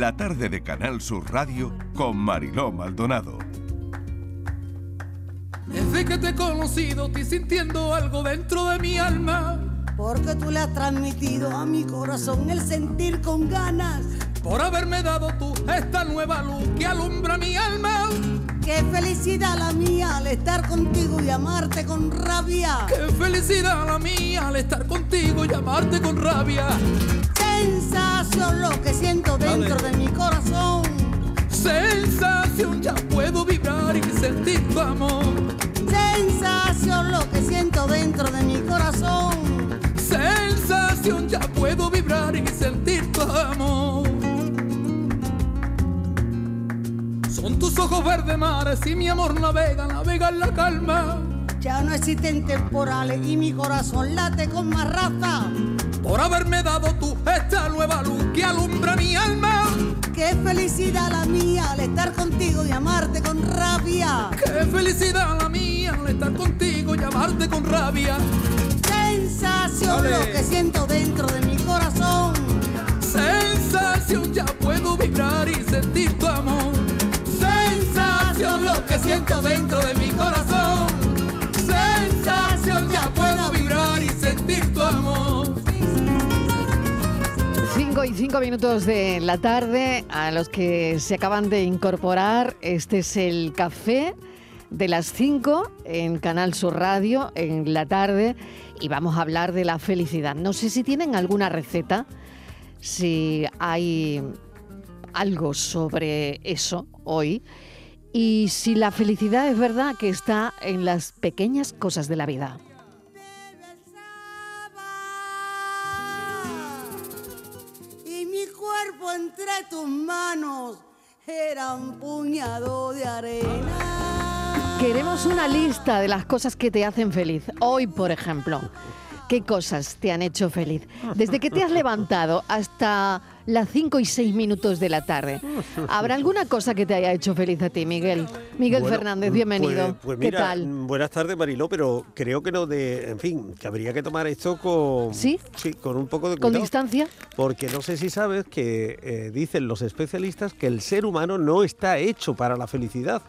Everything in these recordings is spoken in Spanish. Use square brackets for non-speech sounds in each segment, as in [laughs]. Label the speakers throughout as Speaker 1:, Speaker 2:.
Speaker 1: la tarde de Canal Sur Radio con Mariló Maldonado.
Speaker 2: Desde que te he conocido, estoy sintiendo algo dentro de mi alma.
Speaker 3: Porque tú le has transmitido a mi corazón el sentir con ganas.
Speaker 2: Por haberme dado tú esta nueva luz que alumbra mi alma.
Speaker 3: Qué felicidad la mía al estar contigo y amarte con rabia.
Speaker 2: Qué felicidad la mía al estar contigo y amarte con rabia.
Speaker 3: Sensación lo que siento dentro de mi corazón.
Speaker 2: Sensación, ya puedo vibrar y sentir tu amor.
Speaker 3: Sensación lo que siento dentro de mi corazón.
Speaker 2: Sensación, ya puedo vibrar y sentir tu amor. Son tus ojos verdes mares y mi amor navega, navega en la calma.
Speaker 3: Ya no existen temporales y mi corazón late con más raza.
Speaker 2: Por haberme dado tú esta nueva luz que alumbra mi alma.
Speaker 3: Qué felicidad la mía al estar contigo y amarte con rabia.
Speaker 2: Qué felicidad la mía al estar contigo y amarte con rabia.
Speaker 3: Sensación lo que siento dentro de mi corazón.
Speaker 2: Sensación, ya puedo vibrar y sentir tu amor. Sensación lo que siento dentro de mi
Speaker 4: 5 y 5 minutos de la tarde a los que se acaban de incorporar. Este es el café de las 5 en Canal Sur Radio en la tarde y vamos a hablar de la felicidad. No sé si tienen alguna receta, si hay algo sobre eso hoy y si la felicidad es verdad que está en las pequeñas cosas de la vida.
Speaker 3: Cuerpo entre tus manos era un puñado de arena.
Speaker 4: Queremos una lista de las cosas que te hacen feliz. Hoy, por ejemplo, ¿qué cosas te han hecho feliz? Desde que te has levantado hasta las 5 y 6 minutos de la tarde. [laughs] ¿Habrá alguna cosa que te haya hecho feliz a ti, Miguel? Miguel
Speaker 5: Bueno,
Speaker 4: Fernández, bienvenido.
Speaker 5: Pues, pues
Speaker 4: ¿Qué tal?
Speaker 5: Buenas tardes, Mariló, pero creo que no de. En fin, que habría que tomar esto con.
Speaker 4: ¿Sí?
Speaker 5: Sí, con un poco de
Speaker 4: ¿Con
Speaker 5: cuidado.
Speaker 4: distancia?
Speaker 5: Porque no sé si sabes que eh, dicen los especialistas que el ser humano no está hecho para la felicidad.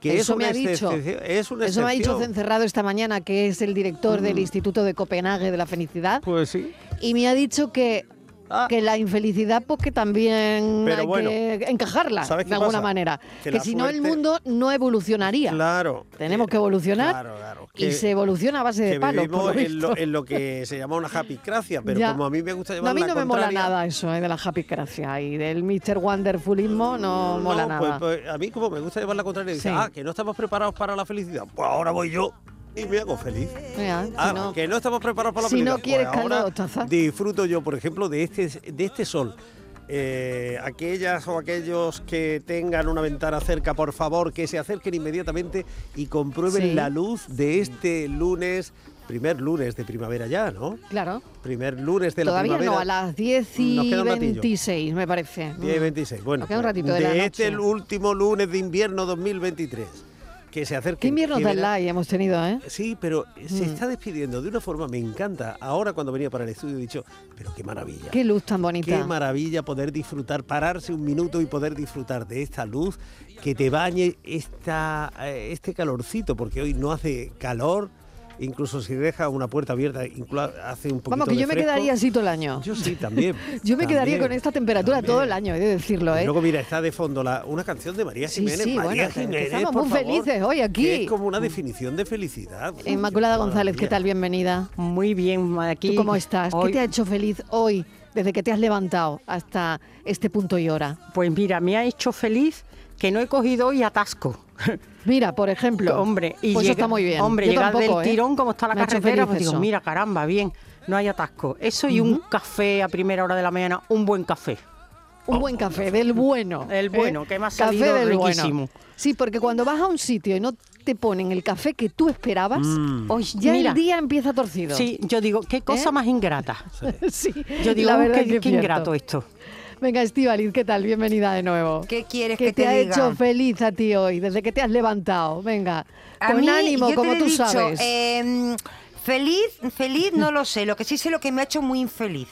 Speaker 5: Que
Speaker 4: Eso
Speaker 5: es
Speaker 4: me ha dicho.
Speaker 5: Es una
Speaker 4: Eso me ha dicho. Cencerrado esta mañana, que es el director
Speaker 5: Mm.
Speaker 4: del Instituto de Copenhague de la Felicidad,
Speaker 5: Pues sí.
Speaker 4: y me ha dicho que,
Speaker 5: Ah.
Speaker 4: que la infelicidad, pues que también
Speaker 5: Pero
Speaker 4: hay
Speaker 5: bueno,
Speaker 4: que encajarla
Speaker 5: ¿sabes
Speaker 4: de alguna
Speaker 5: pasa?
Speaker 4: manera.
Speaker 5: Que
Speaker 4: Que,
Speaker 5: la
Speaker 4: si no, el
Speaker 5: suerte-
Speaker 4: mundo no evolucionaría.
Speaker 5: Claro.
Speaker 4: Tenemos que evolucionar
Speaker 5: Claro, claro.
Speaker 4: y
Speaker 5: Que-
Speaker 4: se evoluciona a base de
Speaker 5: que
Speaker 4: palos.
Speaker 5: vivimos
Speaker 4: por lo
Speaker 5: en, lo, en lo que se llama una happy cracia, pero
Speaker 4: Ya.
Speaker 5: como a mí me gusta
Speaker 4: No,
Speaker 5: llevar
Speaker 4: a mí
Speaker 5: la
Speaker 4: no me mola
Speaker 5: contraria-
Speaker 4: nada eso eh, de la happy gracia y del Mr. Wonderfulismo no, mola
Speaker 5: No, pues-
Speaker 4: nada.
Speaker 5: pues a mí como me gusta llevar la contraria, dice,
Speaker 4: Sí.
Speaker 5: ah, que no estamos preparados para la felicidad. Pues ahora voy yo y me hago feliz.
Speaker 4: Mira, si
Speaker 5: Ah,
Speaker 4: no-
Speaker 5: que no estamos preparados para la
Speaker 4: si no quieres
Speaker 5: Pues
Speaker 4: de taza.
Speaker 5: Disfruto yo, por ejemplo, de este, de este sol. Eh, aquellas o aquellos que tengan una ventana cerca, por favor, que se acerquen inmediatamente y comprueben
Speaker 4: Sí.
Speaker 5: la luz de este lunes, primer lunes de primavera ya, ¿no?
Speaker 4: Claro.
Speaker 5: Primer lunes de la
Speaker 4: Todavía
Speaker 5: primavera.
Speaker 4: no, a las 10 y
Speaker 5: Nos queda un ratillo.
Speaker 4: 26, me parece.
Speaker 5: 10 y
Speaker 4: Mm.
Speaker 5: 26. Bueno,
Speaker 4: Nos queda un ratito de la
Speaker 5: este
Speaker 4: noche.
Speaker 5: el último lunes de invierno 2023. Que se acerque.
Speaker 4: Qué invierno tan light hemos tenido, ¿eh?
Speaker 5: Sí, pero se
Speaker 4: Mm.
Speaker 5: está despidiendo de una forma, me encanta. Ahora cuando venía para el estudio he dicho, pero qué maravilla.
Speaker 4: Qué luz tan bonita.
Speaker 5: Qué maravilla poder disfrutar, pararse un minuto y poder disfrutar de esta luz, que te bañe esta, eh, este calorcito, porque hoy no hace calor, incluso si deja una puerta abierta, hace un poquito
Speaker 4: Vamos, que
Speaker 5: de
Speaker 4: yo me
Speaker 5: fresco.
Speaker 4: quedaría así todo el año.
Speaker 5: Yo sí, también. [laughs]
Speaker 4: Yo me quedaría
Speaker 5: también,
Speaker 4: con esta temperatura
Speaker 5: también.
Speaker 4: todo el año, he de decirlo,
Speaker 5: Y
Speaker 4: ¿eh?
Speaker 5: luego, mira, está de fondo la, una canción de María
Speaker 4: Sí,
Speaker 5: Jiménez.
Speaker 4: sí,
Speaker 5: María
Speaker 4: bueno,
Speaker 5: Jiménez,
Speaker 4: estamos
Speaker 5: por
Speaker 4: muy
Speaker 5: favor,
Speaker 4: felices hoy aquí.
Speaker 5: que es como una definición de felicidad. Uf,
Speaker 4: Inmaculada González, ¿qué tal? Bienvenida.
Speaker 6: Muy bien, aquí.
Speaker 4: ¿Tú cómo estás?
Speaker 6: hoy-
Speaker 4: ¿Qué te ha hecho feliz hoy, desde que te has levantado hasta este punto y hora?
Speaker 6: Pues mira, me ha hecho feliz que no he cogido hoy atasco. [laughs]
Speaker 4: Mira, por ejemplo.
Speaker 6: hombre, y
Speaker 4: pues eso está muy bien.
Speaker 6: Hombre,
Speaker 4: Yo
Speaker 6: llegar
Speaker 4: tampoco,
Speaker 6: del
Speaker 4: ¿eh?
Speaker 6: tirón como está la
Speaker 4: Me
Speaker 6: carretera, pues digo,
Speaker 4: eso.
Speaker 6: mira, caramba, bien, no hay atasco. Eso y un café a primera hora de la mañana, un buen café.
Speaker 4: Un buen café, del bueno.
Speaker 6: El
Speaker 4: ¿eh?
Speaker 6: bueno, que me ha
Speaker 4: Café
Speaker 6: salido
Speaker 4: del
Speaker 6: riquísimo.
Speaker 4: bueno. Sí, porque cuando vas a un sitio y no te ponen el café que tú esperabas,
Speaker 5: Mm.
Speaker 6: Hoy,
Speaker 4: ya
Speaker 6: mira,
Speaker 4: el día empieza torcido.
Speaker 6: Sí, yo digo, qué cosa
Speaker 4: ¿Eh?
Speaker 6: más ingrata. [laughs]
Speaker 4: sí.
Speaker 6: Yo digo,
Speaker 4: la
Speaker 6: "Uh,
Speaker 4: verdad
Speaker 6: qué,
Speaker 4: es que es
Speaker 6: qué ingrato esto.
Speaker 4: Venga, Estivaliz, ¿qué tal? Bienvenida de nuevo.
Speaker 7: ¿Qué quieres
Speaker 4: ¿Qué
Speaker 7: que
Speaker 4: te,
Speaker 7: te,
Speaker 4: ha
Speaker 7: diga?
Speaker 4: hecho feliz a ti hoy, desde que te has levantado? Venga,
Speaker 7: A
Speaker 4: con
Speaker 7: mí,
Speaker 4: ánimo, como tú
Speaker 7: dicho,
Speaker 4: sabes.
Speaker 7: em, feliz, feliz no lo sé. Lo que sí sé lo que me ha hecho muy infeliz.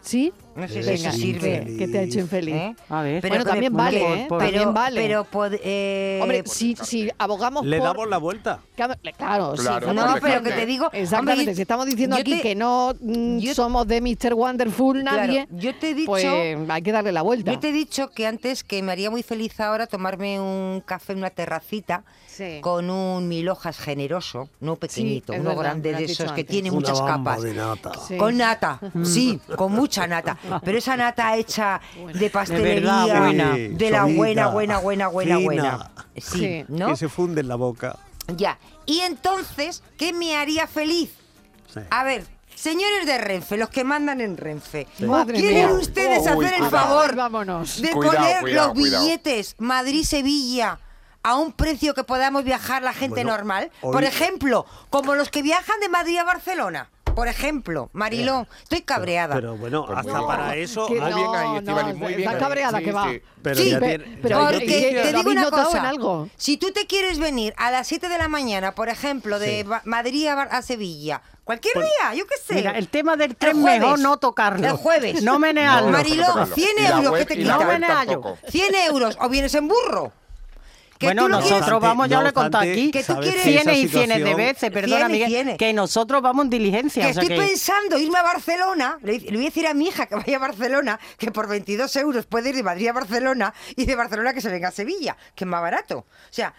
Speaker 4: ¿Sí?
Speaker 7: No sé si eso
Speaker 5: sí,
Speaker 7: sirve.
Speaker 4: ¿qué te ha hecho infeliz?
Speaker 7: ¿eh?
Speaker 6: A ver.
Speaker 7: Pero
Speaker 4: Bueno,
Speaker 7: que
Speaker 4: también vale,
Speaker 7: que-
Speaker 4: ¿eh?
Speaker 7: Pero,
Speaker 4: También vale.
Speaker 7: pero pod- eh,
Speaker 4: Hombre, si, si abogamos
Speaker 5: Le
Speaker 4: por...
Speaker 5: damos la vuelta.
Speaker 4: Claro, claro, sí,
Speaker 8: Claro,
Speaker 7: No, pero que te digo.
Speaker 4: Exactamente,
Speaker 7: hombre,
Speaker 4: si estamos diciendo aquí
Speaker 7: te-
Speaker 4: que no mm,
Speaker 7: yo-
Speaker 4: somos de Mr. Wonderful
Speaker 7: claro,
Speaker 4: nadie,
Speaker 7: yo te he dicho.
Speaker 4: pues hay que darle la vuelta.
Speaker 7: Yo te he dicho que antes que me haría muy feliz ahora tomarme un café en una terracita
Speaker 4: Sí.
Speaker 7: con un mil hojas generoso, no pequeñito,
Speaker 4: es
Speaker 7: uno
Speaker 4: verdad,
Speaker 7: grande de esos que tiene
Speaker 5: Una
Speaker 7: muchas capas.
Speaker 5: nata.
Speaker 4: Sí.
Speaker 7: Con nata, sí, con mucha nata. Pero esa nata hecha de pastelería,
Speaker 6: verdad, buena.
Speaker 7: de la buena, buena, buena, buena,
Speaker 5: fina.
Speaker 7: buena. Sí,
Speaker 4: Sí.
Speaker 7: ¿no?
Speaker 5: Que se funde en la boca.
Speaker 7: Ya. Y entonces, ¿qué me haría feliz?
Speaker 5: Sí.
Speaker 7: A ver, señores de Renfe, los que mandan en Renfe, ¿quieren
Speaker 4: mía.
Speaker 7: ustedes
Speaker 8: Uy,
Speaker 7: hacer el
Speaker 8: cuidado.
Speaker 7: favor
Speaker 4: Vámonos.
Speaker 7: de
Speaker 8: Cuidado,
Speaker 7: poner
Speaker 8: cuidado,
Speaker 7: los
Speaker 8: cuidado.
Speaker 7: billetes Madrid-Sevilla a un precio que podamos viajar la gente
Speaker 5: Bueno,
Speaker 7: normal?
Speaker 5: hoy-
Speaker 7: Por ejemplo, como los que viajan de Madrid a Barcelona. Por ejemplo, Mariló, estoy cabreada.
Speaker 5: Pero bueno,
Speaker 8: Pues
Speaker 5: hasta para eso.
Speaker 4: Que
Speaker 8: Muy
Speaker 5: hay-
Speaker 8: bien ahí,
Speaker 4: no, no,
Speaker 8: muy bien
Speaker 4: estás
Speaker 8: ahí.
Speaker 4: cabreada
Speaker 8: Sí,
Speaker 4: que va.
Speaker 8: sí.
Speaker 5: Pero
Speaker 7: Sí,
Speaker 5: ya
Speaker 4: pe-
Speaker 5: tiene-
Speaker 4: pero
Speaker 7: Porque
Speaker 4: ¿qué-
Speaker 5: noticias.
Speaker 7: te
Speaker 4: ¿Lo
Speaker 7: digo una cosa,
Speaker 4: en algo?
Speaker 7: si tú te quieres venir a las 7 de la mañana, por ejemplo, de Madrid a, Sevilla, cualquier
Speaker 5: Pues-
Speaker 7: día, yo qué sé.
Speaker 6: Mira, el tema del
Speaker 7: El
Speaker 6: tren
Speaker 7: jueves.
Speaker 6: mejor no tocarlo.
Speaker 7: El jueves.
Speaker 6: No menearlo.
Speaker 8: No, no,
Speaker 7: Mariló,
Speaker 8: no tocarlo.
Speaker 7: 100
Speaker 8: Y la
Speaker 7: euros, ¿qué te quita?
Speaker 6: No me hallo.
Speaker 8: tampoco.
Speaker 7: 100 euros, o vienes en burro. Que
Speaker 6: Bueno, nosotros
Speaker 7: quieres-
Speaker 6: vamos, ya lo he contado aquí,
Speaker 7: Que tú quieres-
Speaker 6: cienes y cienes de veces, perdona Miguel,
Speaker 7: cienes.
Speaker 6: que nosotros vamos en diligencia.
Speaker 7: Que
Speaker 6: o sea
Speaker 7: estoy
Speaker 6: que-
Speaker 7: pensando irme a Barcelona, le, le voy a decir a mi hija que vaya a Barcelona, que por 22 euros puede ir de Madrid a Barcelona y de Barcelona que se venga a Sevilla, que es más barato. O sea,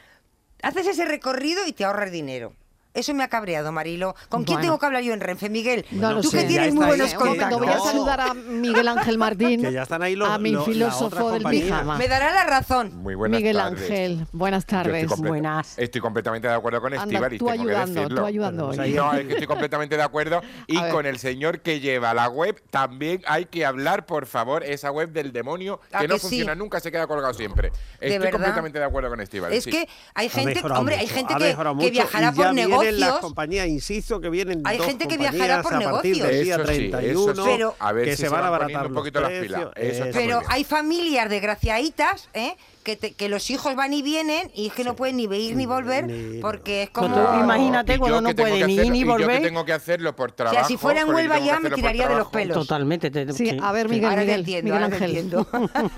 Speaker 7: haces ese recorrido y te ahorras dinero. Eso me ha cabreado, Marilo. ¿Con quién
Speaker 4: Bueno.
Speaker 7: tengo que hablar yo en Renfe, Miguel?
Speaker 4: No lo
Speaker 7: Tú
Speaker 4: sé.
Speaker 7: que tienes muy buenos
Speaker 5: que-
Speaker 4: momento, voy a
Speaker 7: contactos.
Speaker 4: Saludar a Miguel Ángel Martín,
Speaker 5: Que ya están ahí los-
Speaker 4: a mi
Speaker 5: la
Speaker 4: filósofo del pijama.
Speaker 7: Me dará la razón.
Speaker 8: Muy buenas
Speaker 4: Miguel
Speaker 8: tardes.
Speaker 4: Ángel, buenas
Speaker 8: estoy
Speaker 4: tardes.
Speaker 8: comple-
Speaker 6: Buenas.
Speaker 8: Estoy completamente de acuerdo con
Speaker 4: tú
Speaker 8: tengo que
Speaker 4: ayudando,
Speaker 8: decirlo.
Speaker 4: tú ayudando hoy.
Speaker 8: No, es que estoy completamente de acuerdo. [laughs] Y con el señor que lleva la web, también hay que hablar, por favor, esa web del demonio
Speaker 7: ¿A
Speaker 8: que no
Speaker 7: que sí?
Speaker 8: funciona nunca, se queda colgado siempre. Estoy
Speaker 7: verdad?
Speaker 8: completamente de acuerdo con Estíbaliz.
Speaker 7: Es
Speaker 8: sí.
Speaker 7: que hay
Speaker 5: Ha
Speaker 7: gente, hombre, hay gente que, que viajará por
Speaker 5: vienen las compañías, insisto, que vienen
Speaker 7: Hay
Speaker 5: dos
Speaker 7: gente que viajará por
Speaker 5: a partir del
Speaker 7: negocios.
Speaker 5: día
Speaker 8: Eso sí, eso
Speaker 5: 31,
Speaker 8: sí.
Speaker 7: Pero-
Speaker 8: a ver
Speaker 5: que
Speaker 8: si
Speaker 5: se van a abaratar
Speaker 8: un
Speaker 5: los
Speaker 8: poquito las pilas. Eso
Speaker 7: Pero
Speaker 8: bien.
Speaker 7: hay familias desgraciaditas, ¿eh? Que, te- que los hijos van y vienen y es que no pueden ni ir ni volver
Speaker 5: Ni-
Speaker 7: porque es
Speaker 6: Pues
Speaker 7: como...
Speaker 6: tú imagínate cuando no
Speaker 8: que tengo
Speaker 6: puede
Speaker 8: que
Speaker 6: ni ir ni
Speaker 8: y yo que
Speaker 6: volver.
Speaker 8: tengo que hacerlo por trabajo.
Speaker 7: si fuera en
Speaker 8: porque
Speaker 7: Huelva ya me tiraría de los pelos.
Speaker 6: Totalmente. te-
Speaker 4: Sí,
Speaker 6: sí.
Speaker 4: a ver, Miguel,
Speaker 7: Ahora te
Speaker 4: Miguel,
Speaker 7: entiendo,
Speaker 4: Miguel
Speaker 7: ahora te
Speaker 4: Ángel.
Speaker 7: entiendo.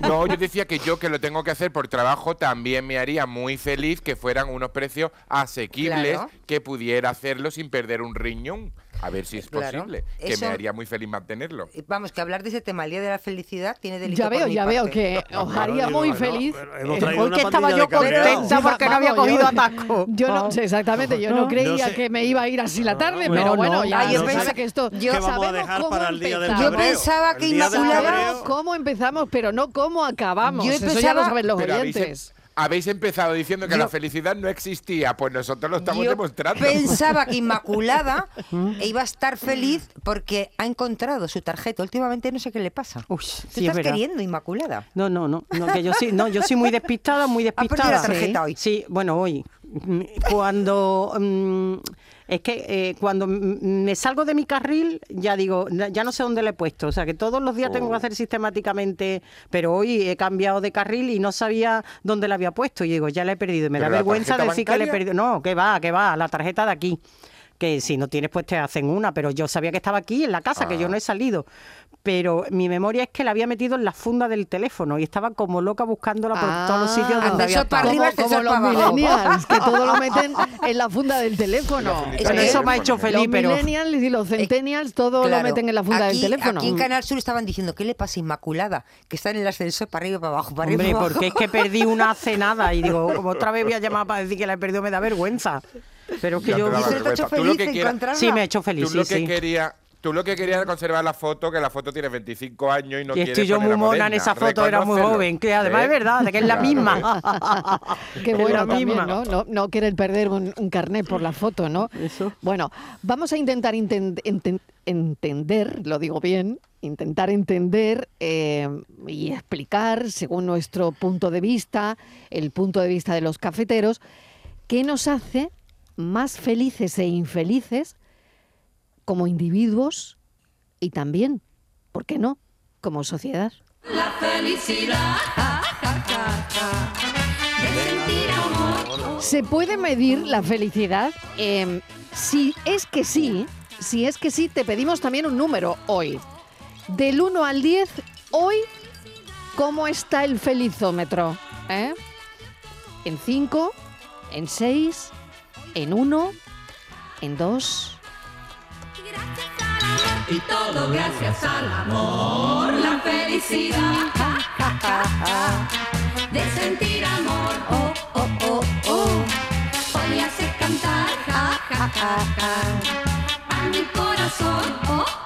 Speaker 7: [laughs]
Speaker 8: No, yo decía que yo que lo tengo que hacer por trabajo también me haría muy feliz que fueran unos precios asequibles
Speaker 7: Claro.
Speaker 8: que pudiera hacerlo sin perder un riñón. A ver si es
Speaker 7: Claro.
Speaker 8: posible. Que
Speaker 7: Eso-
Speaker 8: me haría muy feliz mantenerlo.
Speaker 7: Vamos, que hablar de ese tema, el Día de la Felicidad, tiene delito
Speaker 4: Ya
Speaker 7: por
Speaker 4: veo,
Speaker 7: mi
Speaker 4: ya veo que os
Speaker 5: Claro,
Speaker 4: haría muy feliz.
Speaker 5: hemos
Speaker 4: Eh,
Speaker 6: Hoy que estaba yo contenta porque no había
Speaker 4: Vamos, yo-
Speaker 6: cogido atasco.
Speaker 4: Yo no, exactamente, yo no creía
Speaker 5: sé.
Speaker 4: que me iba a ir así la tarde,
Speaker 5: No,
Speaker 4: pero
Speaker 6: no,
Speaker 4: bueno,
Speaker 6: no.
Speaker 4: ya
Speaker 7: yo pensaba-
Speaker 4: que esto
Speaker 7: yo-
Speaker 5: ¿Qué vamos a
Speaker 4: sabemos
Speaker 5: dejar
Speaker 4: cómo
Speaker 5: para el día del
Speaker 4: empezamos.
Speaker 7: Yo pensaba que Inmaculada-
Speaker 4: cómo empezamos, pero no cómo acabamos.
Speaker 7: Yo
Speaker 4: Eso ya lo saben los oyentes.
Speaker 8: Habéis empezado diciendo que
Speaker 7: Yo-
Speaker 8: la felicidad no existía. Pues nosotros lo estamos
Speaker 7: Yo
Speaker 8: demostrando.
Speaker 7: pensaba que [laughs] Inmaculada iba a estar feliz porque ha encontrado su tarjeta. Últimamente no sé qué le pasa.
Speaker 6: Uy,
Speaker 7: ¿Tú
Speaker 6: sí,
Speaker 7: estás queriendo, Inmaculada?
Speaker 6: No, no, no, no, que yo sí, no, yo soy muy despistada, muy [laughs]
Speaker 7: perdido
Speaker 6: despistada.
Speaker 7: la tarjeta hoy.
Speaker 6: Sí, bueno, hoy. Mm, Cuando mm, es que eh, cuando me salgo de mi carril, ya digo, ya no sé dónde le he puesto. O sea, que todos los días tengo que hacer sistemáticamente, pero hoy he cambiado de carril y no sabía dónde la había puesto. Y digo, ya la he perdido. Y me da
Speaker 8: ¿Pero la
Speaker 6: vergüenza decir que la he perdido. No, que va, que va, la tarjeta de aquí. Que si no tienes, pues te hacen una, pero yo sabía que estaba aquí en la casa, que yo
Speaker 8: Ah.
Speaker 6: no he salido. Pero mi memoria es que la había metido en la funda del teléfono y estaba como loca buscándola por todos los sitios
Speaker 4: Ah,
Speaker 6: donde había
Speaker 7: para arriba,
Speaker 4: como, como los millennials, que todo lo meten en la funda del teléfono.
Speaker 8: funda
Speaker 6: Bueno,
Speaker 7: del
Speaker 6: eso me ha hecho feliz,
Speaker 4: los
Speaker 6: pero
Speaker 4: millennials y los centennials todo
Speaker 7: Claro.
Speaker 4: lo meten en la funda
Speaker 7: Aquí-
Speaker 4: del teléfono.
Speaker 7: Aquí en Canal Sur estaban diciendo, ¿qué le pasa Inmaculada? Que está en el ascensor para arriba y para abajo, para arriba para abajo.
Speaker 6: porque es que perdí una [laughs] hace nada y digo, como otra vez voy a llamar para decir que la he perdido, me da vergüenza. Pero es que
Speaker 8: Ya
Speaker 6: yo...
Speaker 8: te da
Speaker 7: ¿Y eso te ha
Speaker 8: vergüenza.
Speaker 7: hecho
Speaker 8: Tú lo
Speaker 7: feliz
Speaker 8: que quieras-?
Speaker 6: Sí, me ha hecho feliz,
Speaker 8: Tú
Speaker 6: sí,
Speaker 8: lo que
Speaker 6: sí.
Speaker 8: querías... Tú lo que querías era conservar la foto, que la foto tiene 25 años y no
Speaker 6: Y
Speaker 8: quieres
Speaker 6: estoy yo muy mona en esa foto, era muy joven, que además
Speaker 8: ¿Eh?
Speaker 6: es verdad, de que es la
Speaker 8: Claro.
Speaker 6: misma. [laughs]
Speaker 4: Qué bueno
Speaker 6: la
Speaker 4: también,
Speaker 6: misma.
Speaker 4: ¿no? ¿no? No querer perder un, un carnet por la foto, ¿no?
Speaker 6: Eso.
Speaker 4: Bueno, vamos a intentar inten- enten- entender, lo digo bien, intentar entender eh, y explicar, según nuestro punto de vista, el punto de vista de los cafeteros, qué nos hace más felices e infelices como individuos y también, ¿por qué no?, como sociedad.
Speaker 2: La felicidad.
Speaker 4: ¿Se puede medir la felicidad? Eh, si es que sí, si es que sí, te pedimos también un número hoy. Del 1 al 10, hoy, ¿cómo está el felizómetro? ¿Eh? ¿En 5? ¿En 6? ¿En 1? ¿En 2?
Speaker 2: Y todo gracias al amor, la felicidad de sentir amor. Oh, oh, oh, oh. Hoy hace cantar ja, ja, ja, ja. a mi corazón. Oh.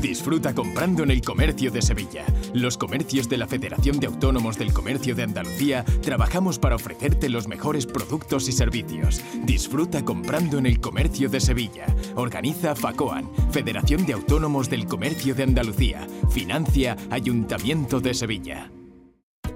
Speaker 9: Disfruta comprando en el comercio de Sevilla. Los comercios de la Federación de Autónomos del Comercio de Andalucía trabajamos para ofrecerte los mejores productos y servicios. Disfruta comprando en el comercio de Sevilla. Organiza FACOAN, Federación de Autónomos del Comercio de Andalucía. Financia Ayuntamiento de Sevilla.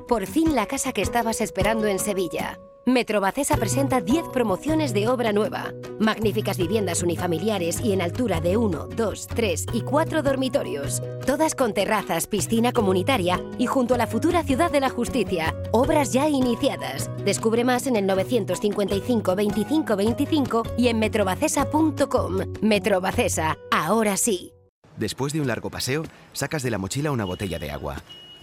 Speaker 10: Por fin la casa que estabas esperando en Sevilla. Metrobacesa presenta 10 promociones de obra nueva. Magníficas viviendas unifamiliares y en altura de 1, 2, 3 y 4 dormitorios. Todas con terrazas, piscina comunitaria y junto a la futura Ciudad de la Justicia. Obras ya iniciadas. Descubre más en el 955 25 25 y en metrobacesa.com. Metrobacesa, ahora sí.
Speaker 11: Después de un largo paseo, sacas de la mochila una botella de agua.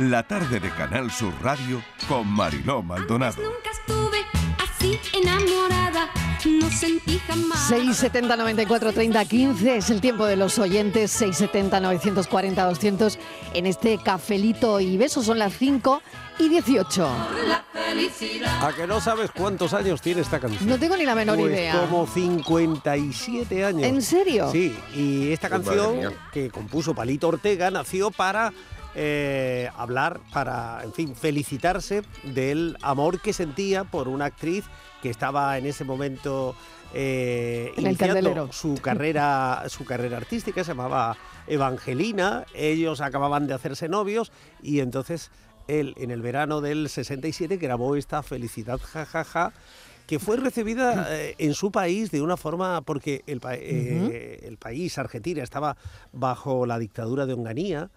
Speaker 1: La tarde de Canal Sur Radio con Mariló Maldonado.
Speaker 2: Nunca estuve así enamorada, no sentí jamás.
Speaker 4: 670 94 30 15 es el tiempo de los oyentes 670 940 200 en este cafelito y besos son las 5 y 18
Speaker 2: La felicidad.
Speaker 5: ¿A que no sabes cuántos años tiene esta canción?
Speaker 4: no tengo ni la menor
Speaker 5: Pues
Speaker 4: idea
Speaker 5: Como 57 años.
Speaker 4: ¿En serio?
Speaker 5: Sí, y esta canción que compuso Palito Ortega nació para eh, hablar, para, en fin, felicitarse del amor que sentía por una actriz que estaba en ese momento eh,
Speaker 4: En
Speaker 5: iniciando su carrera, [laughs] su carrera artística, se llamaba Evangelina, ellos acababan de hacerse novios y entonces él en el verano del 67 grabó esta Felicidad jajaja que fue recibida eh, en su país de una forma porque el, pa- eh, el país, Argentina, estaba bajo la dictadura de Onganía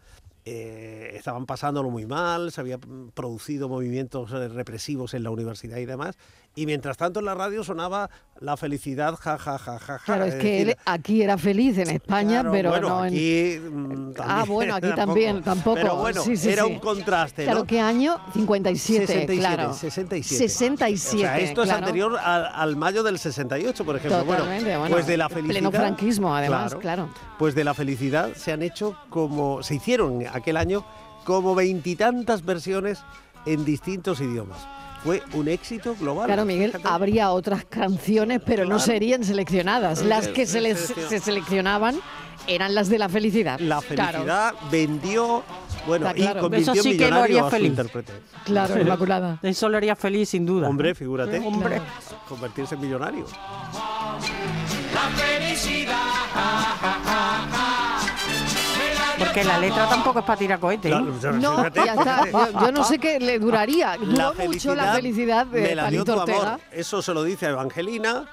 Speaker 5: eh, estaban pasándolo muy mal, se habían producido movimientos eh, represivos en la universidad y demás. Y mientras tanto en la radio sonaba la felicidad, ja, ja, ja, ja, ja.
Speaker 4: Claro, es que
Speaker 5: decir,
Speaker 4: él aquí era feliz en España,
Speaker 5: claro,
Speaker 4: pero
Speaker 5: bueno,
Speaker 4: no en...
Speaker 5: aquí mm,
Speaker 4: Ah, bueno, aquí [laughs] también, tampoco.
Speaker 5: Pero bueno,
Speaker 4: Sí, sí,
Speaker 5: era
Speaker 4: sí.
Speaker 5: un contraste,
Speaker 4: Claro,
Speaker 5: ¿no?
Speaker 4: ¿qué año? 57,
Speaker 5: 67,
Speaker 4: claro.
Speaker 5: 67.
Speaker 4: 67,
Speaker 5: O sea, esto es anterior al, al mayo del 68, por ejemplo.
Speaker 4: Bueno,
Speaker 5: pues de la
Speaker 4: pleno
Speaker 5: felicidad.
Speaker 4: franquismo, además, claro.
Speaker 5: Pues de la felicidad se han hecho como. Se hicieron aquel año como veintitantas versiones en distintos idiomas. Fue un éxito global.
Speaker 4: Claro, Miguel,
Speaker 5: Fíjate.
Speaker 4: habría otras canciones, pero no serían seleccionadas. Las que se, les, se seleccionaban eran las de la felicidad.
Speaker 5: La
Speaker 4: Claro.
Speaker 5: felicidad vendió. Bueno,
Speaker 4: Está
Speaker 5: y convirtió
Speaker 6: Eso sí
Speaker 5: en
Speaker 6: que lo
Speaker 5: millonario
Speaker 6: haría
Speaker 5: a su
Speaker 6: feliz.
Speaker 5: intérprete.
Speaker 4: Claro, Inmaculada.
Speaker 6: Eso lo haría feliz sin duda.
Speaker 5: Hombre, figúrate.
Speaker 6: Hombre.
Speaker 5: Convertirse en millonario.
Speaker 6: Porque la letra tampoco es para tirar cohetes. ¿eh?
Speaker 5: Claro,
Speaker 4: No,
Speaker 5: fíjate,
Speaker 4: ya está. Yo, yo no sé qué le duraría. Duró mucho la felicidad de
Speaker 5: me la dio
Speaker 4: Palito
Speaker 5: tu
Speaker 4: Ortega.
Speaker 5: amor. Eso se lo dice a Evangelina.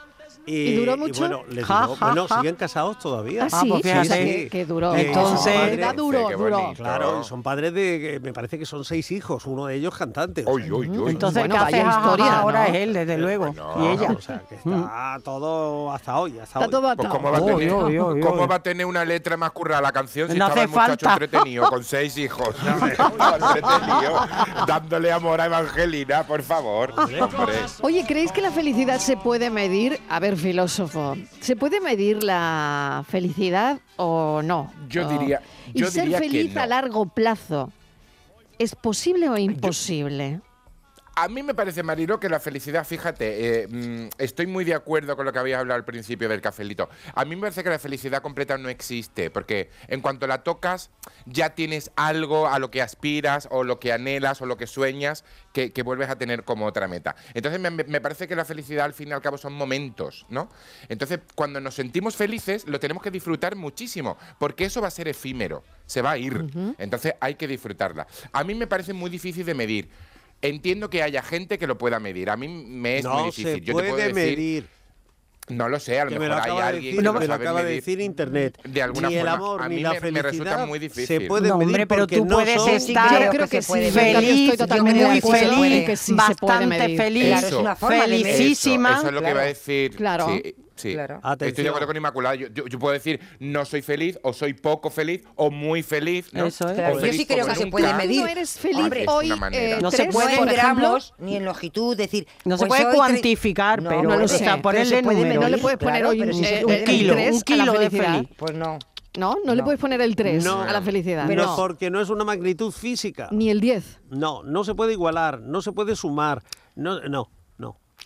Speaker 5: Y,
Speaker 4: ¿Y duró mucho?
Speaker 5: bueno, le
Speaker 4: Ja,
Speaker 5: duró-
Speaker 4: ja,
Speaker 5: bueno,
Speaker 4: ja.
Speaker 5: siguen casados todavía.
Speaker 4: Ah, sí,
Speaker 6: pues fíjate.
Speaker 4: sea, que, que duró.
Speaker 5: Eh,
Speaker 6: Entonces-
Speaker 4: verdad duró, duró.
Speaker 8: bonito.
Speaker 5: Claro, son padres de, que me parece que son seis hijos, uno de ellos cantante. o sea,
Speaker 8: Uy, uy, uy.
Speaker 6: Entonces,
Speaker 4: Bueno,
Speaker 6: ¿qué
Speaker 4: historia,
Speaker 6: ahora
Speaker 4: ¿no?
Speaker 6: es él, desde luego.
Speaker 5: no,
Speaker 6: y ella.
Speaker 5: O sea, que está todo hasta hoy. Hasta,
Speaker 4: Está
Speaker 5: hoy.
Speaker 4: todo
Speaker 8: Pues
Speaker 4: atado.
Speaker 8: ¿cómo, va a tener, cómo va a tener una letra más currada la canción si
Speaker 6: No
Speaker 8: estaba
Speaker 6: hace
Speaker 8: el muchacho
Speaker 6: falta.
Speaker 8: entretenido con seis hijos? [laughs] [laughs] Dándole amor a Evangelina, por favor.
Speaker 4: Oye, ¿creéis que la felicidad se puede medir? A ver, filósofo, ¿se puede medir la felicidad o no?
Speaker 8: Yo diría-
Speaker 4: ¿Y ser
Speaker 8: diría que
Speaker 4: feliz
Speaker 8: no.
Speaker 4: a largo plazo es posible o imposible?
Speaker 8: A mí me parece, Marilo, que la felicidad, fíjate, eh, mm, estoy muy de acuerdo con lo que habías hablado al principio del cafelito. A mí me parece que la felicidad completa no existe, porque en cuanto la tocas, ya tienes algo a lo que aspiras, o lo que anhelas, o lo que sueñas, que, que vuelves a tener como otra meta. Entonces, me, me parece que la felicidad, al fin y al cabo, son momentos, ¿no? Entonces, cuando nos sentimos felices, lo tenemos que disfrutar muchísimo, porque eso va a ser efímero, se va a ir. Entonces, hay que disfrutarla. A mí me parece muy difícil de medir. Entiendo que haya gente que lo pueda medir. A mí me es muy
Speaker 5: no
Speaker 8: difícil.
Speaker 5: se
Speaker 8: Yo te
Speaker 5: puede
Speaker 8: puedo decir,
Speaker 5: medir.
Speaker 8: no lo sé, a lo
Speaker 5: Que me
Speaker 8: mejor
Speaker 5: lo
Speaker 8: hay
Speaker 5: acaba de
Speaker 8: alguien
Speaker 5: decir,
Speaker 8: que lo
Speaker 5: me lo acaba de
Speaker 8: medir
Speaker 5: decir internet.
Speaker 8: de alguna
Speaker 5: ni el
Speaker 8: forma.
Speaker 5: amor
Speaker 8: a
Speaker 5: ni
Speaker 8: mí
Speaker 5: la
Speaker 8: me, me resulta muy difícil.
Speaker 5: se puede
Speaker 6: No,
Speaker 5: medir
Speaker 6: hombre, pero tú
Speaker 5: no
Speaker 6: puedes
Speaker 5: son-
Speaker 6: estar
Speaker 4: Yo creo
Speaker 7: que
Speaker 4: que sí, yo
Speaker 6: feliz,
Speaker 4: estoy totalmente de
Speaker 6: muy feliz,
Speaker 4: que sí se puede
Speaker 6: bastante
Speaker 4: medir.
Speaker 6: feliz,
Speaker 7: Claro, es una forma de medir.
Speaker 6: felicísima.
Speaker 8: Eso, eso es lo que va a decir.
Speaker 4: Claro.
Speaker 8: Sí, sí.
Speaker 7: Claro.
Speaker 8: Estoy de acuerdo con Inmaculada. Yo, yo- yo puedo decir no soy feliz, o soy poco feliz, o muy feliz. ¿no?
Speaker 6: Eso es.
Speaker 7: Claro, yo
Speaker 8: feliz
Speaker 7: sí creo que se
Speaker 8: nunca.
Speaker 7: puede medir.
Speaker 4: No eres feliz
Speaker 8: Hombre, es
Speaker 4: hoy, eh,
Speaker 6: No se puede,
Speaker 7: no
Speaker 4: por
Speaker 7: en
Speaker 4: ejemplo.
Speaker 7: gramos ni en longitud, decir.
Speaker 6: No se
Speaker 7: pues
Speaker 6: puede
Speaker 7: hoy tre-
Speaker 6: cuantificar, pero
Speaker 4: no lo
Speaker 6: o
Speaker 4: sé,
Speaker 6: ponerle
Speaker 7: se puede.
Speaker 4: No le puedes poner
Speaker 7: Claro,
Speaker 4: hoy un,
Speaker 7: si se
Speaker 4: eh,
Speaker 7: puede
Speaker 4: el
Speaker 7: medir.
Speaker 6: kilo, un kilo
Speaker 4: a la
Speaker 6: de
Speaker 4: felicidad.
Speaker 6: feliz.
Speaker 7: Pues no.
Speaker 4: No, no, le
Speaker 7: No.
Speaker 4: puedes poner el 3
Speaker 5: No.
Speaker 4: a la felicidad.
Speaker 5: Pero
Speaker 4: no.
Speaker 5: porque no es una magnitud física.
Speaker 4: Ni el 10.
Speaker 5: No, no se puede igualar, no se puede sumar. No, no, no.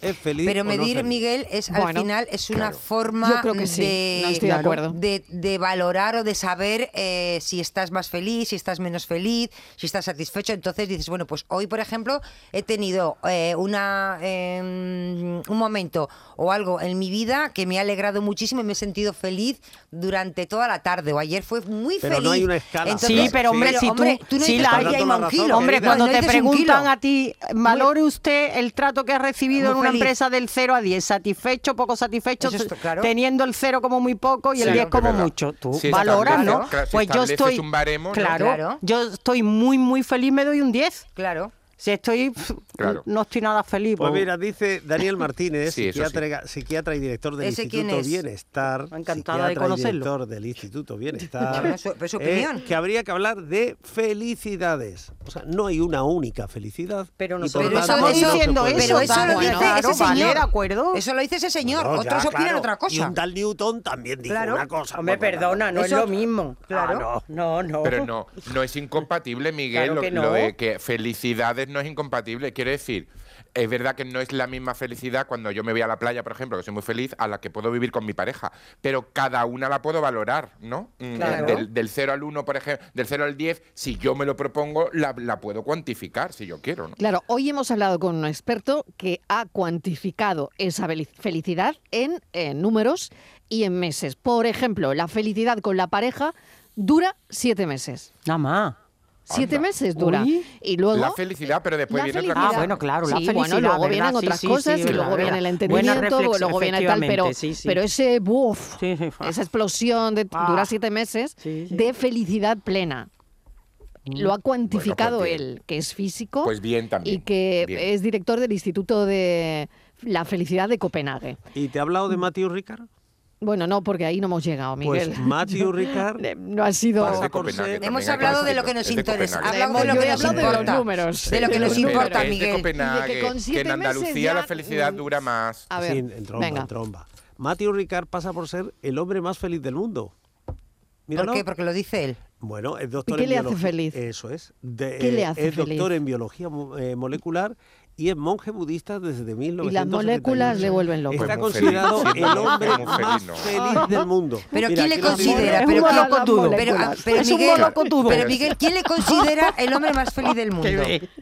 Speaker 5: Es feliz.
Speaker 7: Pero
Speaker 5: o no
Speaker 7: medir. Miguel, es al final es una
Speaker 8: claro.
Speaker 7: forma
Speaker 4: Yo creo que sí,
Speaker 7: de,
Speaker 4: no estoy de acuerdo.
Speaker 7: de, de valorar o de saber eh, si estás más feliz, si estás menos feliz, si estás satisfecho. Entonces dices, bueno, pues hoy, por ejemplo, he tenido eh, una eh, un momento o algo en mi vida que me ha alegrado muchísimo y me he sentido feliz durante toda la tarde. O ayer fue muy
Speaker 5: Pero
Speaker 7: feliz.
Speaker 5: no hay una escala.
Speaker 6: Sí, pero hombre,
Speaker 7: pero,
Speaker 6: si tú,
Speaker 7: hombre, tú no
Speaker 6: la-
Speaker 7: hay un kilo.
Speaker 6: Hombre, cuando
Speaker 7: No
Speaker 6: te preguntan a ti, valore usted el trato que ha recibido en una
Speaker 7: feliz.
Speaker 6: empresa del 0 a 10, satisfecho, poco satisfecho,
Speaker 7: Eso está claro.
Speaker 6: teniendo el 0 como muy poco y el
Speaker 8: Sí,
Speaker 6: 10
Speaker 8: es
Speaker 6: como mucho. Tú
Speaker 8: Si
Speaker 6: valoras, ¿no?
Speaker 8: claro, si
Speaker 6: pues yo
Speaker 8: estableces
Speaker 6: estoy.
Speaker 8: un baremo, ¿no?
Speaker 6: claro,
Speaker 7: Claro.
Speaker 6: yo estoy muy, muy feliz, me doy un 10.
Speaker 7: Claro.
Speaker 6: Si estoy.
Speaker 8: Claro.
Speaker 6: No estoy nada feliz.
Speaker 5: Pues mira, dice Daniel Martínez, [laughs]
Speaker 8: Sí, eso sí.
Speaker 5: psiquiatra, psiquiatra y director del
Speaker 7: ¿Ese quién
Speaker 5: Instituto
Speaker 7: es?
Speaker 5: Bienestar.
Speaker 6: Encantada de
Speaker 5: y
Speaker 6: conocerlo.
Speaker 5: director del Instituto Bienestar. [laughs]
Speaker 7: Su-
Speaker 5: eh, que habría que hablar de felicidades. O sea, no hay una única felicidad.
Speaker 6: Pero
Speaker 5: y por
Speaker 7: Pero
Speaker 5: tanto
Speaker 7: eso,
Speaker 6: estamos
Speaker 5: no se
Speaker 6: diciendo eso,
Speaker 7: pero eso lo dice
Speaker 6: claro,
Speaker 7: ese
Speaker 6: vale,
Speaker 7: señor.
Speaker 6: de acuerdo.
Speaker 7: Eso lo dice ese señor.
Speaker 5: No, ya,
Speaker 7: Otros opinan
Speaker 5: claro.
Speaker 7: otra
Speaker 5: Y
Speaker 7: cosa.
Speaker 5: un tal Newton también dijo
Speaker 7: Claro.
Speaker 5: una cosa. Pues,
Speaker 6: perdona, no
Speaker 7: Eso-
Speaker 6: es lo mismo.
Speaker 7: Claro.
Speaker 5: Ah, no.
Speaker 6: No, no.
Speaker 8: Pero no, no es incompatible, Miguel,
Speaker 6: Claro
Speaker 8: lo,
Speaker 6: que
Speaker 8: lo
Speaker 6: no.
Speaker 8: de que felicidades no es incompatible. Quiero decir, es verdad que no es la misma felicidad cuando yo me voy a la playa, por ejemplo, que soy muy feliz, a la que puedo vivir con mi pareja. Pero cada una la puedo valorar, ¿no? Mm,
Speaker 7: Claro.
Speaker 8: Del, del 0 al 1, por ejemplo, del 0 al 10, si yo me lo propongo, la, la puedo cuantificar, si yo quiero, ¿no?
Speaker 4: Claro, hoy hemos hablado con un experto que ha cuantificado esa fel- felicidad en, eh, números y en meses. Por ejemplo, la felicidad con la pareja dura siete meses.
Speaker 6: Nada más.
Speaker 4: Siete
Speaker 8: Anda.
Speaker 4: meses dura.
Speaker 6: Uy.
Speaker 4: Y luego...
Speaker 8: La felicidad, pero después
Speaker 4: La
Speaker 8: viene otra
Speaker 4: felicidad.
Speaker 6: Ah, bueno, claro, la
Speaker 4: Sí,
Speaker 6: felicidad.
Speaker 4: bueno, luego
Speaker 6: ¿verdad?
Speaker 4: vienen otras
Speaker 6: sí,
Speaker 4: cosas
Speaker 6: sí,
Speaker 4: y luego
Speaker 6: verdad,
Speaker 4: viene el
Speaker 6: verdad.
Speaker 4: Entendimiento,
Speaker 6: reflexión,
Speaker 4: luego viene tal, pero,
Speaker 6: efectivamente, sí, sí.
Speaker 4: pero ese buf,
Speaker 6: Sí, sí.
Speaker 4: esa explosión de
Speaker 6: Ah.
Speaker 4: dura siete meses
Speaker 6: Sí, sí.
Speaker 4: de felicidad plena. lo ha cuantificado
Speaker 8: Bueno,
Speaker 4: él, que es físico
Speaker 8: Pues bien
Speaker 4: y
Speaker 8: también.
Speaker 4: que
Speaker 8: bien.
Speaker 4: es director del Instituto de la Felicidad de Copenhague.
Speaker 5: ¿Y te ha hablado de Matthew Ricard?
Speaker 4: Bueno, no, porque ahí no hemos llegado, Miguel.
Speaker 5: Pues Matthew [laughs] Ricard
Speaker 4: no ha sido...
Speaker 7: Hemos hablado de lo que nos interesa, hablamos de lo que nos
Speaker 4: hablado de los
Speaker 7: importa.
Speaker 4: números.
Speaker 7: De lo que nos importa, Miguel.
Speaker 4: Que
Speaker 8: en Andalucía la felicidad dura más.
Speaker 4: A ver,
Speaker 5: Sí, en, tromba,
Speaker 4: venga.
Speaker 5: en tromba. Matthew Ricard pasa por ser el hombre más feliz del mundo. Míralo.
Speaker 7: ¿Por qué? Porque lo dice él.
Speaker 5: Bueno, es doctor
Speaker 4: ¿Y qué
Speaker 5: en
Speaker 4: le hace
Speaker 5: biología.
Speaker 4: feliz?
Speaker 5: Eso es. De-
Speaker 4: ¿Qué le
Speaker 5: eh,
Speaker 4: hace
Speaker 5: es doctor
Speaker 4: feliz?
Speaker 5: en biología eh, molecular y es monje budista desde 1971.
Speaker 4: Y las moléculas le vuelven loco.
Speaker 5: Está considerado
Speaker 8: feliz,
Speaker 5: el hombre más
Speaker 8: feliz, ¿no?
Speaker 5: feliz del mundo.
Speaker 7: Pero
Speaker 5: Mira,
Speaker 7: ¿quién le considera?
Speaker 4: Es
Speaker 7: Pero
Speaker 4: un
Speaker 7: ¿quién-
Speaker 4: molocotudo.
Speaker 7: pero, ah, pero
Speaker 6: Es
Speaker 7: Miguel, pero Miguel, ¿quién le considera el hombre más feliz del mundo?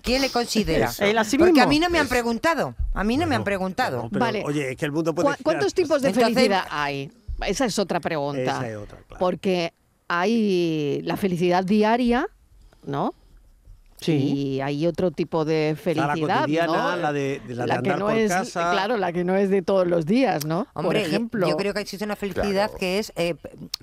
Speaker 7: ¿Quién le considera? Porque a mí no me han preguntado. A mí no me han preguntado.
Speaker 5: Pero,
Speaker 4: Vale.
Speaker 5: Oye, es que el mundo puede
Speaker 4: ¿Cu-
Speaker 5: girar.
Speaker 4: ¿Cuántos tipos de
Speaker 7: Entonces-
Speaker 4: felicidad hay? Esa es otra pregunta.
Speaker 5: Esa es otra, claro.
Speaker 4: Porque hay la felicidad diaria, ¿no?
Speaker 6: Sí.
Speaker 4: Y hay otro tipo de
Speaker 5: la
Speaker 4: felicidad,
Speaker 5: cotidiana,
Speaker 4: ¿no?
Speaker 5: la de- de la de
Speaker 4: que
Speaker 5: andar
Speaker 4: no
Speaker 5: por
Speaker 4: es,
Speaker 5: casa.
Speaker 4: Claro, la que no es de todos los días, ¿no?
Speaker 7: Hombre,
Speaker 4: por
Speaker 7: yo-
Speaker 4: ejemplo.
Speaker 7: yo creo que existe una felicidad
Speaker 8: Claro.
Speaker 7: que es eh,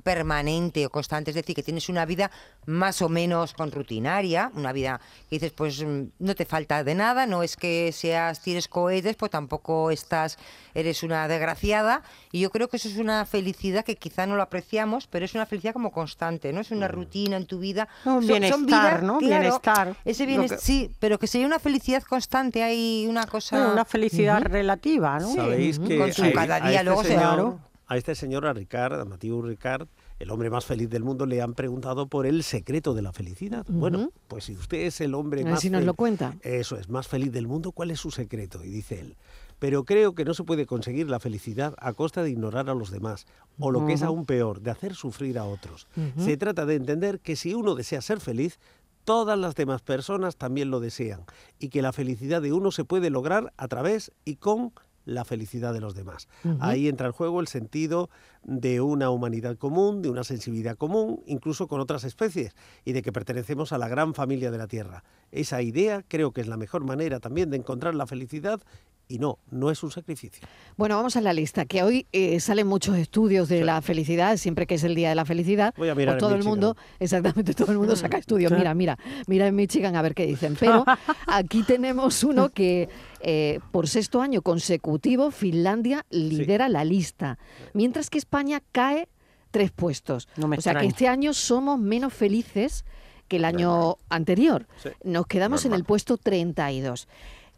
Speaker 7: permanente o constante, es decir, que tienes una vida más o menos con rutinaria, una vida que dices, pues mm, no te falta de nada, no es que seas, tires cohetes, pues tampoco estás, eres una desgraciada, y yo creo que eso es una felicidad que quizá no lo apreciamos, pero es una felicidad como constante, ¿no? Es una rutina en tu vida.
Speaker 6: Un bienestar, ¿no? Bienestar.
Speaker 7: Ese bienestar,
Speaker 6: que-
Speaker 7: sí, pero que sería una felicidad constante, hay una cosa...
Speaker 6: Bueno, una felicidad relativa, ¿no?
Speaker 5: Sabéis que
Speaker 7: Con su
Speaker 5: a-
Speaker 7: cada
Speaker 5: a
Speaker 7: día
Speaker 5: este
Speaker 7: luego se-
Speaker 5: señor, a este señor, a Ricard, a Mathieu Ricard, el hombre más feliz del mundo, le han preguntado por el secreto de la felicidad. Bueno, pues si usted es el hombre
Speaker 4: A ver
Speaker 5: más
Speaker 4: si nos lo cuenta.
Speaker 5: Eso es, más feliz del mundo, ¿cuál es su secreto? Y dice él, pero creo que no se puede conseguir la felicidad a costa de ignorar a los demás, o lo que es aún peor, de hacer sufrir a otros. Se trata de entender que si uno desea ser feliz, todas las demás personas también lo desean, y que la felicidad de uno se puede lograr a través y con la felicidad de los demás. Ahí entra en juego el sentido de una humanidad común, de una sensibilidad común, incluso con otras especies, y de que pertenecemos a la gran familia de la Tierra. Esa idea creo que es la mejor manera también de encontrar la felicidad y no, no es un sacrificio.
Speaker 4: Bueno, vamos a la lista, que hoy eh, salen muchos estudios de la felicidad, siempre que es el Día de la Felicidad.
Speaker 5: Voy a mirar
Speaker 4: pues
Speaker 5: en
Speaker 4: todo el mundo, exactamente, todo el mundo saca [laughs] estudios. Mira, mira, mira en Michigan a ver qué dicen. Pero [laughs] aquí tenemos uno que eh, por sexto año consecutivo Finlandia lidera la lista, mientras que España cae tres puestos.
Speaker 6: No me
Speaker 4: o sea que
Speaker 6: extraña.
Speaker 4: este año somos menos felices que el año anterior.
Speaker 5: Sí.
Speaker 4: Nos quedamos en el puesto 32.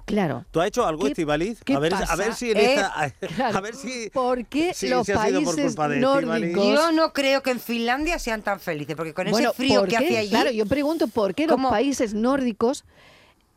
Speaker 4: Claro.
Speaker 5: ¿Tú has hecho algo,
Speaker 4: ¿Qué-
Speaker 5: Estivaliz? A ver, a ver si en
Speaker 7: Eh,
Speaker 5: esta...
Speaker 4: claro. [laughs]
Speaker 5: A ver si...
Speaker 4: ¿Por qué
Speaker 5: Sí,
Speaker 4: los
Speaker 5: por
Speaker 4: países
Speaker 5: de
Speaker 4: nórdicos?
Speaker 7: Yo no creo que en Finlandia sean tan felices, porque con
Speaker 4: Bueno,
Speaker 7: ese frío
Speaker 4: ¿por
Speaker 7: que hace allí,
Speaker 4: Claro, yo pregunto por qué
Speaker 7: ¿Cómo?
Speaker 4: los países nórdicos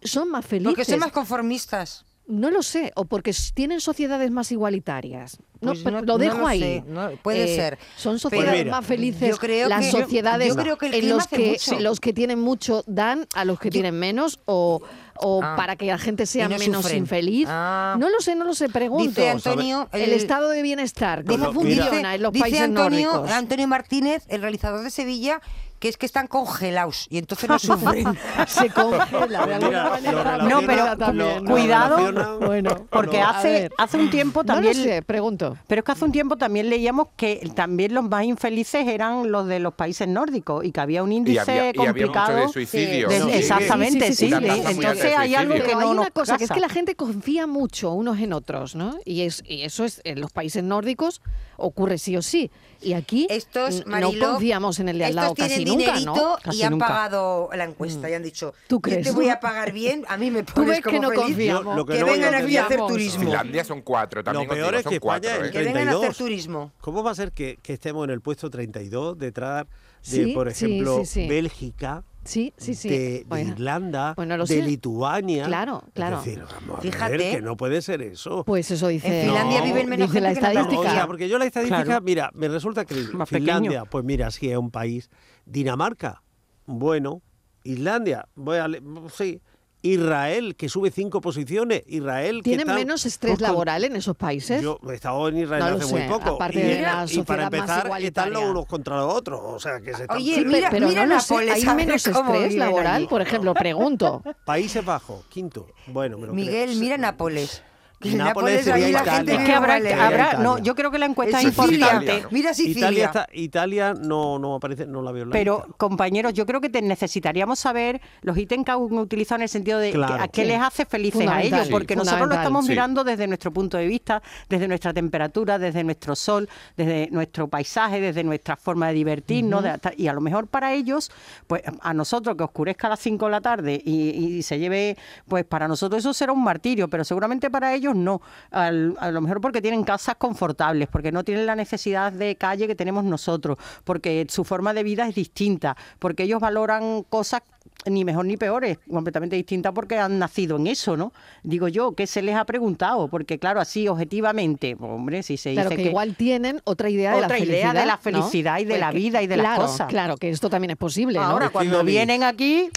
Speaker 4: son más felices.
Speaker 7: porque son más conformistas.
Speaker 4: No lo sé, o porque tienen sociedades más igualitarias. No,
Speaker 7: Pues
Speaker 4: pero
Speaker 7: no-
Speaker 4: lo
Speaker 7: no
Speaker 4: dejo
Speaker 7: lo
Speaker 4: ahí.
Speaker 7: sé, no, puede
Speaker 4: Eh,
Speaker 7: ser.
Speaker 4: Son sociedades
Speaker 5: mira,
Speaker 4: más felices
Speaker 7: yo creo
Speaker 4: las
Speaker 7: que-
Speaker 4: sociedades
Speaker 7: yo creo que el
Speaker 4: en los que los que tienen mucho dan a los que tienen menos o, o
Speaker 7: Ah.
Speaker 4: para que la gente sea
Speaker 7: no
Speaker 4: menos
Speaker 7: sufren.
Speaker 4: infeliz.
Speaker 7: Ah.
Speaker 4: No lo sé, no lo sé, pregunto.
Speaker 7: Dice Antonio,
Speaker 4: el,
Speaker 7: el-
Speaker 4: estado de bienestar, ¿cómo funciona en los
Speaker 7: dice
Speaker 4: países
Speaker 7: Antonio,
Speaker 4: nórdicos?
Speaker 7: Antonio Martínez, el realizador de Sevilla, que es que están congelados y entonces no [laughs] sufren.
Speaker 4: Se congela de alguna manera.
Speaker 6: No, pero
Speaker 4: también,
Speaker 6: cuidado,
Speaker 4: Bueno,
Speaker 6: Porque hace, hace un tiempo
Speaker 4: No lo
Speaker 6: también...
Speaker 4: sé, pregunto.
Speaker 6: Pero es que hace un tiempo también leíamos que también los más infelices eran los de los países nórdicos y que había un
Speaker 8: Y
Speaker 6: índice
Speaker 8: había, y había mucho
Speaker 6: complicado.
Speaker 8: de suicidio.
Speaker 6: de-
Speaker 8: ¿no?
Speaker 5: sí,
Speaker 6: exactamente,
Speaker 4: sí,
Speaker 6: Entonces hay algo que no
Speaker 4: hay
Speaker 6: nos
Speaker 4: una cosa, que es que la gente confía mucho unos en otros, ¿no? Y, es, y eso es en los países nórdicos ocurre sí o sí. Y aquí
Speaker 7: Estos,
Speaker 4: no confiamos en el de al lado casi
Speaker 7: tienen
Speaker 4: nunca,
Speaker 7: dinerito
Speaker 4: ¿no?
Speaker 7: y han
Speaker 6: nunca.
Speaker 7: pagado la encuesta y han dicho,
Speaker 4: ¿Tú
Speaker 7: yo
Speaker 4: crees?
Speaker 7: te voy a pagar bien, a mí me [laughs]
Speaker 4: Tú
Speaker 7: pones
Speaker 4: ves que
Speaker 7: como
Speaker 4: no
Speaker 7: feliz,
Speaker 4: confiamos.
Speaker 5: Yo lo que
Speaker 7: que
Speaker 5: no
Speaker 7: vengan aquí a hacer turismo.
Speaker 8: Finlandia son cuatro, también
Speaker 5: Lo peor es
Speaker 8: son
Speaker 5: que
Speaker 8: cuatro,
Speaker 5: España
Speaker 8: ¿eh?
Speaker 5: el
Speaker 7: Que vengan a hacer
Speaker 5: 32.
Speaker 7: turismo.
Speaker 5: ¿Cómo va a ser que, que estemos en el puesto 32 detrás de,
Speaker 4: Sí,
Speaker 5: por ejemplo,
Speaker 4: sí, sí.
Speaker 5: Bélgica,
Speaker 4: Sí, sí, sí.
Speaker 5: de, de Irlanda,
Speaker 4: Bueno, lo
Speaker 5: de
Speaker 4: sé.
Speaker 5: Lituania?
Speaker 4: Claro, claro.
Speaker 5: Es decir, vamos a
Speaker 7: Fíjate.
Speaker 5: ver que no puede ser eso.
Speaker 4: Pues eso dice,
Speaker 7: En Finlandia
Speaker 5: No,
Speaker 7: viven menos
Speaker 4: dice la
Speaker 7: gente que en
Speaker 5: No,
Speaker 4: estadística.
Speaker 5: o sea, porque yo la estadística,
Speaker 6: Claro.
Speaker 5: mira, me resulta que
Speaker 6: Más
Speaker 5: Finlandia,
Speaker 6: pequeño.
Speaker 5: pues mira, sí es un país. Dinamarca, bueno. Islandia, voy a sí. Israel, que sube cinco posiciones. Israel, que
Speaker 4: ¿Tienen
Speaker 5: está-
Speaker 4: menos estrés
Speaker 5: pues, con-
Speaker 4: laboral en esos países?
Speaker 5: Yo he estado en Israel
Speaker 4: No
Speaker 5: hace
Speaker 4: sé,
Speaker 5: muy poco.
Speaker 4: aparte
Speaker 5: y,
Speaker 4: de la
Speaker 5: y para empezar, están los unos contra los otros. O sea, que se están
Speaker 7: Oye, mira-
Speaker 4: pero
Speaker 7: mira
Speaker 4: no lo sé,
Speaker 7: Nápoles,
Speaker 4: ¿hay menos estrés laboral?
Speaker 7: allí.
Speaker 4: Por ejemplo, pregunto. [laughs]
Speaker 5: Países Bajos, quinto. Bueno, me lo creo.
Speaker 7: Miguel, mira Nápoles. Que
Speaker 5: Nápoles sería
Speaker 7: ahí la
Speaker 5: Italia.
Speaker 7: gente
Speaker 6: Es que habrá,
Speaker 5: Italia.
Speaker 6: no, yo creo que la encuesta es importante.
Speaker 7: Mira Sicilia.
Speaker 5: Italia, está, Italia no, no aparece, no la veo en la
Speaker 6: Pero,
Speaker 5: lista.
Speaker 6: compañeros, yo creo que te necesitaríamos saber los ítems que han utilizado en el sentido de
Speaker 5: Claro.
Speaker 6: a qué
Speaker 5: Sí.
Speaker 6: les hace felices a ellos, porque
Speaker 4: Sí.
Speaker 6: nosotros lo estamos
Speaker 8: Sí.
Speaker 6: mirando desde nuestro punto de vista, desde nuestra temperatura, desde nuestro sol, desde nuestro paisaje, desde nuestra forma de divertirnos, de hasta- y a lo mejor para ellos, pues a nosotros que oscurezca a las 5 de la tarde y, y se lleve, pues para nosotros eso será un martirio, pero seguramente para ellos no. Al- a lo mejor porque tienen casas confortables, porque no tienen la necesidad de calle que tenemos nosotros, porque su forma de vida es distinta, porque ellos valoran cosas ni mejor ni peores, completamente distintas porque han nacido en eso, ¿no? Digo yo, ¿qué se les ha preguntado? Porque claro, así objetivamente, hombre, si se
Speaker 4: Claro
Speaker 6: dice
Speaker 4: que, igual tienen otra idea de la felicidad.
Speaker 6: de la
Speaker 4: ¿no?
Speaker 6: felicidad y de
Speaker 4: Pues
Speaker 6: la
Speaker 4: que-
Speaker 6: vida y de las
Speaker 4: claro,
Speaker 6: cosas.
Speaker 4: Claro, que esto también es posible, ¿no?
Speaker 6: Ahora, cuando vienen aquí,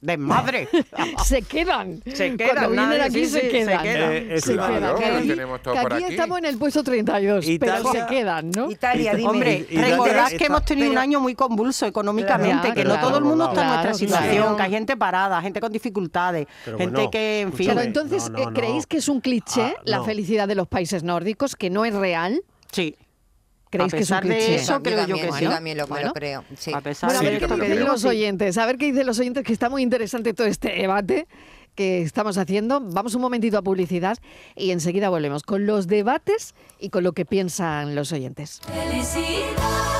Speaker 6: desmadre. [laughs]
Speaker 4: se quedan.
Speaker 6: Se quedan,
Speaker 4: Cuando vienen
Speaker 6: nadie-
Speaker 4: aquí
Speaker 6: sí,
Speaker 4: se
Speaker 6: sí, se
Speaker 4: quedan.
Speaker 6: quedan.
Speaker 5: Eh,
Speaker 4: Se
Speaker 5: claro,
Speaker 4: quedan. Que aquí,
Speaker 8: tenemos todo
Speaker 4: que
Speaker 8: por
Speaker 4: aquí
Speaker 8: aquí.
Speaker 4: estamos en el puesto 32, pero
Speaker 5: Italia-
Speaker 4: se quedan, ¿no?
Speaker 7: Italia, dime.
Speaker 6: Hombre, recordad que hemos tenido un
Speaker 7: pero-
Speaker 6: año muy convulso económicamente,
Speaker 4: Claro,
Speaker 6: que no
Speaker 4: claro,
Speaker 6: todo el mundo está en nuestra situación, que hay gente parada, gente con dificultades,
Speaker 5: Pero
Speaker 6: gente
Speaker 5: bueno,
Speaker 6: que, en fin...
Speaker 4: Claro,
Speaker 5: Escúchame,
Speaker 4: entonces,
Speaker 5: no,
Speaker 4: eh,
Speaker 5: no, no.
Speaker 4: ¿creéis que es un cliché
Speaker 5: Ah,
Speaker 4: la
Speaker 5: no.
Speaker 4: felicidad de los países nórdicos, que no es real?
Speaker 6: Sí.
Speaker 4: ¿Creéis
Speaker 6: A
Speaker 4: que es un
Speaker 6: pesar de
Speaker 4: cliché?
Speaker 6: eso, creo yo que
Speaker 7: también,
Speaker 6: sí.
Speaker 7: Yo también lo, me
Speaker 4: Bueno.
Speaker 7: lo creo. Sí.
Speaker 6: A pesar
Speaker 4: Bueno, a
Speaker 6: de
Speaker 4: ver
Speaker 8: yo
Speaker 4: qué
Speaker 8: también
Speaker 4: dicen los oyentes, a ver qué dicen los oyentes, que está muy interesante todo este debate que estamos haciendo. Vamos un momentito a publicidad y enseguida volvemos con los debates y con lo que piensan los oyentes.
Speaker 2: Felicidad,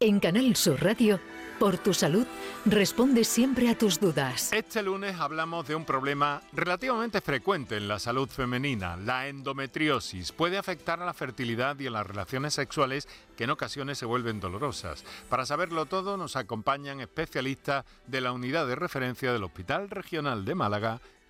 Speaker 12: En Canal Sur Radio, por tu salud, responde siempre a tus dudas.
Speaker 13: Este lunes hablamos de un problema relativamente frecuente en la salud femenina, la endometriosis. Puede afectar a la fertilidad y a las relaciones sexuales que en ocasiones se vuelven dolorosas. Para saberlo todo nos acompañan especialistas de la unidad de referencia del Hospital Regional de Málaga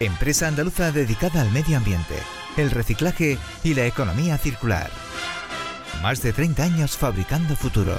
Speaker 14: empresa andaluza dedicada al medio ambiente, el reciclaje y la economía circular. Más de 30 años fabricando futuro.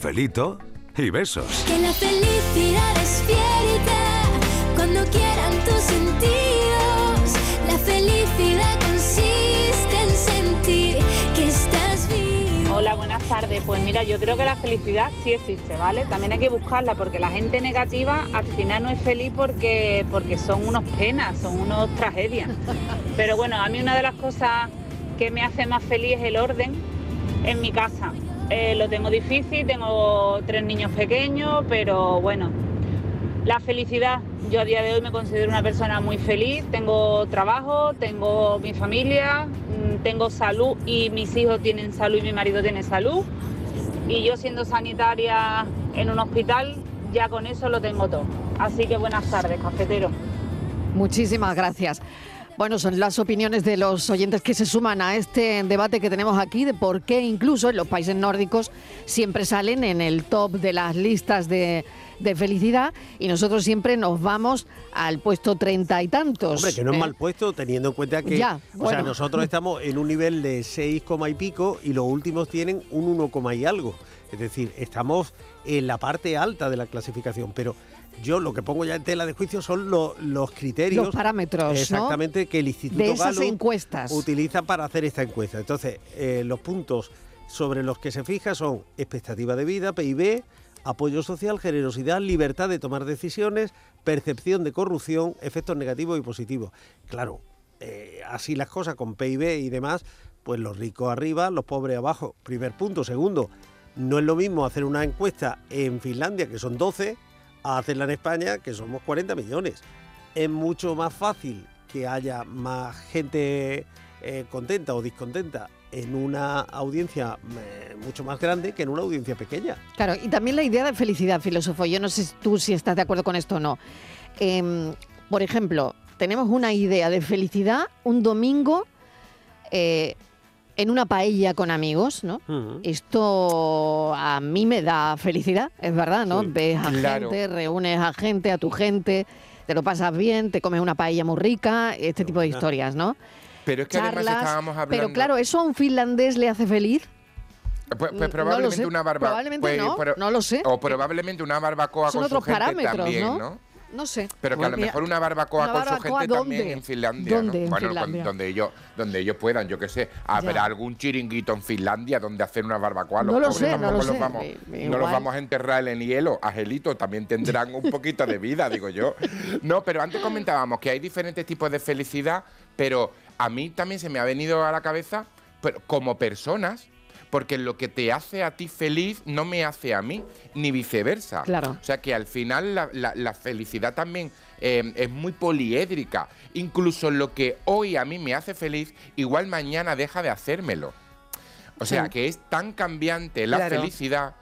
Speaker 2: Café.
Speaker 1: Cafelito y besos.
Speaker 2: Que la felicidad cuando quieran tus sentidos. La felicidad consiste en sentir que estás vivo.
Speaker 15: Hola, buenas tardes. Pues mira, yo creo que la felicidad sí existe, ¿vale? También hay que buscarla porque la gente negativa al final no es feliz porque, porque son unos penas, son unos tragedias. [laughs] Pero bueno, a mí una de las cosas que me hace más feliz es el orden en mi casa. Eh, lo tengo difícil, tengo tres niños pequeños, pero bueno, la felicidad. Yo a día de hoy me considero una persona muy feliz, tengo trabajo, tengo mi familia, mm, tengo salud y mis hijos tienen salud y mi marido tiene salud. Y yo siendo sanitaria en un hospital, ya con eso lo tengo todo. Así que buenas tardes, cafetero.
Speaker 4: Muchísimas gracias. Bueno, son las opiniones de los oyentes que se suman a este debate que tenemos aquí de por qué incluso en los países nórdicos siempre salen en el top de las listas de, de felicidad y nosotros siempre nos vamos al puesto treinta y tantos.
Speaker 5: Hombre, que no es
Speaker 4: ¿eh?
Speaker 5: mal puesto teniendo en cuenta que
Speaker 4: Ya,
Speaker 5: o sea, nosotros estamos en un nivel de 6, coma y pico y los últimos tienen un 1, coma y algo. Es decir, estamos en la parte alta de la clasificación, pero yo lo que pongo ya en tela de juicio son lo- los criterios.
Speaker 4: Los parámetros, ¿no?
Speaker 5: Exactamente, que el Instituto
Speaker 4: De esas
Speaker 5: Gallup
Speaker 4: encuestas.
Speaker 5: utiliza para hacer esta encuesta. Entonces, eh, los puntos sobre los que se fija son expectativa de vida, PIB, apoyo social, generosidad, libertad de tomar decisiones, percepción de corrupción, efectos negativos y positivos. Claro, eh, así las cosas con PIB y demás, pues los ricos arriba, los pobres abajo. Primer punto. Segundo, no es lo mismo hacer una encuesta en Finlandia, que son 12, a hacerla en España, que somos 40 millones. Es mucho más fácil que haya más gente eh, contenta o discontenta en una audiencia eh, mucho más grande que en una audiencia pequeña.
Speaker 4: Claro, y también la idea de felicidad, filósofo. Yo no sé tú si estás de acuerdo con esto o no. Em, por ejemplo, tenemos una idea de felicidad un domingo eh, en una paella con amigos, ¿no? Esto a mí me da felicidad, es verdad, ¿no? Ves a
Speaker 8: Claro.
Speaker 4: gente, reúnes a gente, a tu gente, te lo pasas bien, te comes una paella muy rica, este tipo de historias, ¿no?
Speaker 8: Pero es que además estábamos hablando...
Speaker 4: Pero claro, ¿eso a un finlandés le hace feliz?
Speaker 8: Pues,
Speaker 4: Mm,
Speaker 8: pues
Speaker 4: lo
Speaker 8: probablemente una barbacoa.
Speaker 4: probablemente no, no lo sé.
Speaker 8: O probablemente una barbacoa
Speaker 4: Son
Speaker 8: con su
Speaker 4: otros
Speaker 8: gente
Speaker 4: parámetros,
Speaker 8: también,
Speaker 4: ¿no?
Speaker 8: ¿no?
Speaker 4: No sé.
Speaker 8: Pero que a lo mejor una barbacoa
Speaker 4: una
Speaker 8: con su gente también en Finlandia.
Speaker 4: ¿Dónde
Speaker 8: ¿no?
Speaker 4: en
Speaker 8: bueno, con- donde ellos, donde ellos puedan, yo qué sé, habrá algún chiringuito en Finlandia donde hacer una barbacoa. Los
Speaker 4: No lo sé, no lo
Speaker 8: los
Speaker 4: sé.
Speaker 8: vamos, no los vamos a enterrar en hielo. Angelito, también tendrán un [laughs] poquito de vida, digo yo. No, pero antes comentábamos que hay diferentes tipos de felicidad, pero a mí también se me ha venido a la cabeza, pero como personas, porque lo que te hace a ti feliz no me hace a mí, ni viceversa.
Speaker 4: Claro.
Speaker 8: O sea que al final la, la- la felicidad también eh, es muy poliédrica. Incluso lo que hoy a mí me hace feliz, igual mañana deja de hacérmelo. O sea
Speaker 7: Sí.
Speaker 8: que es tan cambiante la
Speaker 7: Claro.
Speaker 8: felicidad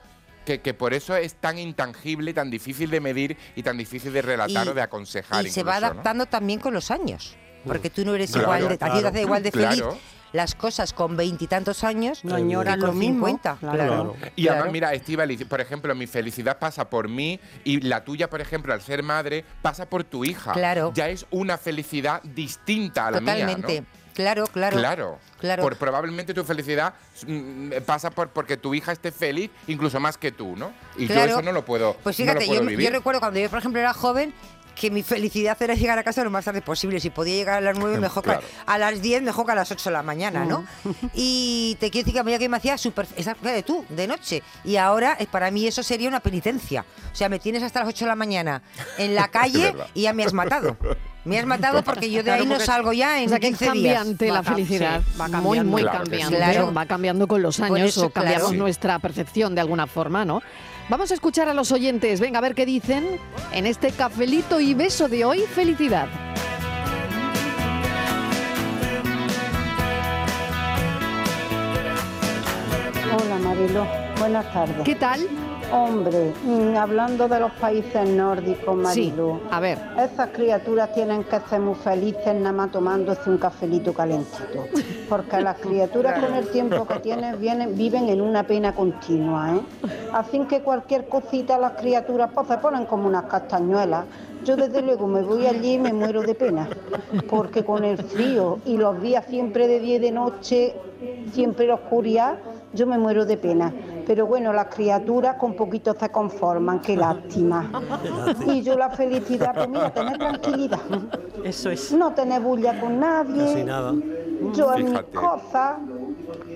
Speaker 8: que, que por eso es tan intangible, tan difícil de medir y tan difícil de relatar
Speaker 7: Y-
Speaker 8: o de aconsejar.
Speaker 7: Y se va adaptando también con los años. Porque tú no eres
Speaker 8: Claro,
Speaker 7: igual de, a ti te
Speaker 8: claro,
Speaker 7: hace igual de feliz
Speaker 8: claro.
Speaker 7: Las cosas con veintitantos años
Speaker 6: No
Speaker 7: con
Speaker 6: lo mismo,
Speaker 7: 50.
Speaker 6: claro.
Speaker 7: Claro.
Speaker 8: Y
Speaker 7: Claro.
Speaker 8: además, mira, Estivali, por ejemplo, mi felicidad pasa por mí y la tuya, por ejemplo, al ser madre, pasa por tu hija.
Speaker 7: Claro.
Speaker 8: Ya es una felicidad distinta a la mía.
Speaker 7: Totalmente.
Speaker 8: ¿no?
Speaker 7: Claro, claro.
Speaker 8: Claro.
Speaker 7: Claro.
Speaker 8: Por, probablemente tu felicidad mm, pasa por porque tu hija esté feliz, incluso más que tú, ¿no? Y
Speaker 7: Claro.
Speaker 8: yo eso no lo puedo,
Speaker 7: Pues
Speaker 8: no lo
Speaker 7: fíjate,
Speaker 8: puedo
Speaker 7: yo,
Speaker 8: vivir.
Speaker 7: yo recuerdo cuando yo, por ejemplo, era joven que mi felicidad era llegar a casa lo más tarde posible. Si podía llegar a las 9, mejor que a las 10, mejor que a las 8 de la mañana, ¿no?
Speaker 4: Mm.
Speaker 7: Y te quiero decir que a mí que me hacía súper... Esa de tú, de noche. Y ahora, eh, para mí, eso sería una penitencia. O sea, me tienes hasta las 8 de la mañana en la [laughs] calle y ya me has matado. Me has matado porque yo de
Speaker 4: Claro,
Speaker 7: ahí no salgo ya en
Speaker 4: o sea, que es
Speaker 7: 15 días.
Speaker 4: cambiante la felicidad.
Speaker 7: sí, va
Speaker 4: muy,
Speaker 7: cambiando.
Speaker 4: muy
Speaker 8: Claro que sí.
Speaker 4: cambiante.
Speaker 7: Claro.
Speaker 4: Va cambiando con los años
Speaker 7: eso,
Speaker 4: o cambiamos
Speaker 7: claro.
Speaker 4: nuestra percepción de alguna forma, ¿no? Vamos a escuchar a los oyentes. Venga, a ver qué dicen en este cafelito y beso de hoy. Felicidad.
Speaker 16: Hola Marilo, buenas tardes.
Speaker 4: ¿Qué tal?
Speaker 16: Hombre, mm, hablando de los países nórdicos,
Speaker 4: Sí,
Speaker 16: Marilo,
Speaker 4: a ver.
Speaker 16: esas criaturas tienen que ser muy felices nada más tomándose un cafelito calentito. Porque las [laughs] criaturas con el tiempo que tienen vienen, viven en una pena continua, ¿eh? Así que cualquier cosita las criaturas pues, se ponen como unas castañuelas. Yo desde luego me voy allí y me muero de pena. Porque con el frío y los días siempre de día y de noche, siempre la oscuridad, yo me muero de pena. Pero bueno, las criaturas con poquito se conforman, qué lástima. Y yo la felicidad, pues mira, tener tranquilidad.
Speaker 6: Eso es.
Speaker 16: No tener bulla con nadie.
Speaker 5: Casi nada.
Speaker 16: Yo en mis cosas,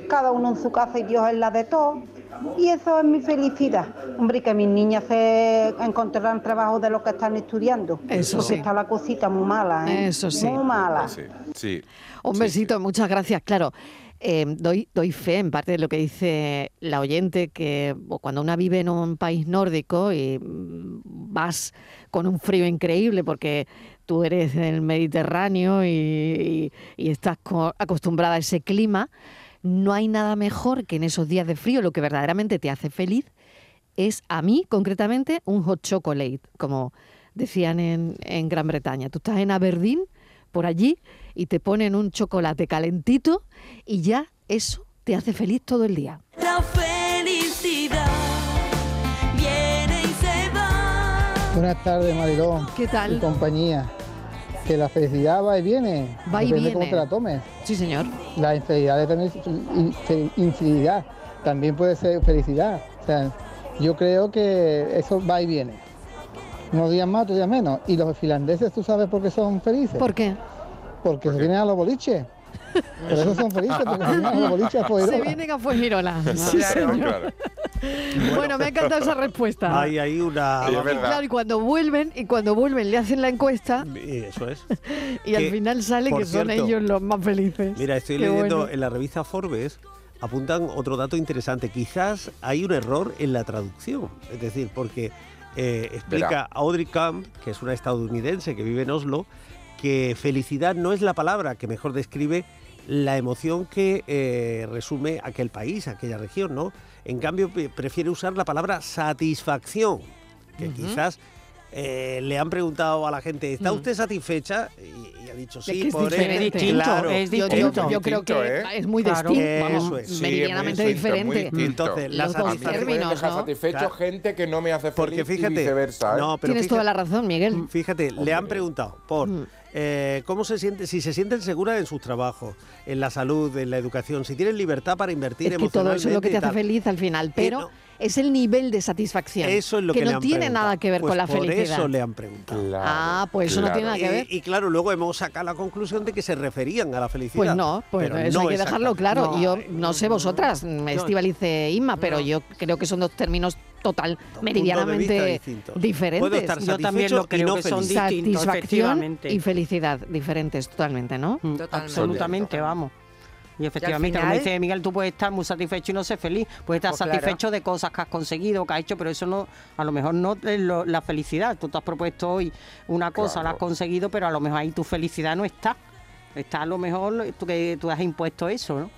Speaker 16: cada uno en su casa y Dios en la de todos. Y eso es mi felicidad. Hombre, y que mis niñas se encontrarán trabajo de lo que están estudiando.
Speaker 4: Eso
Speaker 16: Porque
Speaker 4: sí.
Speaker 16: está la cosita muy mala, ¿eh?
Speaker 4: Eso sí.
Speaker 16: Muy mala.
Speaker 8: Sí, sí.
Speaker 4: Un besito, muchas gracias. Claro, eh, doy, doy fe en parte de lo que dice la oyente, que cuando una vive en un país nórdico y mm, vas con un frío increíble porque tú eres del Mediterráneo y, y- y estás co- acostumbrada a ese clima, no hay nada mejor que en esos días de frío lo que verdaderamente te hace feliz es a mí concretamente un hot chocolate, como decían en, en Gran Bretaña. Tú estás en Aberdeen, por allí, y te ponen un chocolate calentito y ya eso te hace feliz todo el día.
Speaker 2: La felicidad viene y se va.
Speaker 17: Buenas tardes, Marilón.
Speaker 4: ¿Qué tal?
Speaker 17: Y compañía. Que la felicidad va y viene.
Speaker 4: Va y
Speaker 17: Depende
Speaker 4: viene.
Speaker 17: cómo te la tomes.
Speaker 4: Sí, señor.
Speaker 17: La infelicidad es también puede ser felicidad. O sea, yo creo que eso va y viene. Unos días más, otros días menos. Y los finlandeses, ¿tú sabes por qué son felices?
Speaker 4: ¿Por qué?
Speaker 17: Porque se vienen a los boliches. Por eso son felices, porque se vienen a boliches a
Speaker 4: Se vienen a Fuengirola. [laughs] Sí,
Speaker 5: Claro,
Speaker 4: señor.
Speaker 5: claro.
Speaker 4: Bueno, me ha encantado esa respuesta.
Speaker 5: Hay ahí una...
Speaker 4: Y claro, y cuando vuelven, y cuando vuelven le hacen la encuesta
Speaker 5: Y Eso es. [laughs]
Speaker 4: y al final sale que son
Speaker 5: cierto,
Speaker 4: ellos los más felices.
Speaker 5: Mira, estoy
Speaker 4: Qué
Speaker 5: leyendo
Speaker 4: bueno.
Speaker 5: en la revista Forbes, apuntan otro dato interesante. Quizás hay un error en la traducción. Es decir, porque eh, explica
Speaker 8: Verá.
Speaker 5: Audrey Camp, que es una estadounidense que vive en Oslo, que felicidad no es la palabra que mejor describe la emoción que eh, resume aquel país, aquella región, ¿no? En cambio, prefiere usar la palabra satisfacción, que quizás eh, le han preguntado a la gente, ¿está
Speaker 4: Mm.
Speaker 5: usted satisfecha? Y, y ha dicho sí,
Speaker 4: es
Speaker 5: por
Speaker 4: diferente.
Speaker 5: él. Claro,
Speaker 4: Es Yo- yo- distinto. yo creo que es muy distinto,
Speaker 5: Eso es.
Speaker 4: meridianamente diferente.
Speaker 5: Entonces, la
Speaker 4: Los dos
Speaker 5: satisfacción-
Speaker 4: términos, ¿no?
Speaker 8: satisfecho
Speaker 5: Claro.
Speaker 8: gente que no me hace feliz
Speaker 5: Porque fíjate,
Speaker 8: y viceversa. ¿eh?
Speaker 5: no, pero
Speaker 4: Tienes
Speaker 5: fíjate-
Speaker 4: toda la razón, Miguel.
Speaker 5: Fíjate, le han preguntado por eh, cómo se siente, si se sienten seguras en sus trabajos, en la salud, en la educación, si tienen libertad para invertir
Speaker 4: Es que todo eso es lo que te hace feliz al final, pero es el nivel de satisfacción.
Speaker 5: Eso es lo que,
Speaker 4: que
Speaker 5: le
Speaker 4: no
Speaker 5: han
Speaker 4: tiene
Speaker 5: preguntado.
Speaker 4: nada que ver
Speaker 5: Pues
Speaker 4: con la
Speaker 5: por
Speaker 4: felicidad.
Speaker 5: eso le han preguntado.
Speaker 4: Ah, pues eso no tiene nada que ver.
Speaker 5: Y, y claro, luego hemos sacado la conclusión de que se referían a la felicidad.
Speaker 4: Pues no, pues
Speaker 5: pero
Speaker 4: eso
Speaker 5: no
Speaker 4: hay que dejarlo claro. yo
Speaker 5: No,
Speaker 4: sé vosotras, Estivalice Inma, pero yo creo que son dos términos total, meridianamente diferentes.
Speaker 5: Puedo estar
Speaker 6: Yo también lo creo
Speaker 5: no
Speaker 6: que son distintos,
Speaker 4: Satisfacción y felicidad, diferentes totalmente, ¿no?
Speaker 6: Absolutamente, vamos. Y efectivamente, como
Speaker 4: final-
Speaker 6: dice Miguel, tú puedes estar muy satisfecho y no ser feliz. Puedes estar
Speaker 4: Pues claro.
Speaker 6: satisfecho de cosas que has conseguido, que has hecho, pero eso no, a lo mejor no es lo- la felicidad. Tú te has propuesto hoy una cosa, la has conseguido, pero a lo mejor ahí tu felicidad no está. Está a lo mejor tú que tú has impuesto eso, ¿no?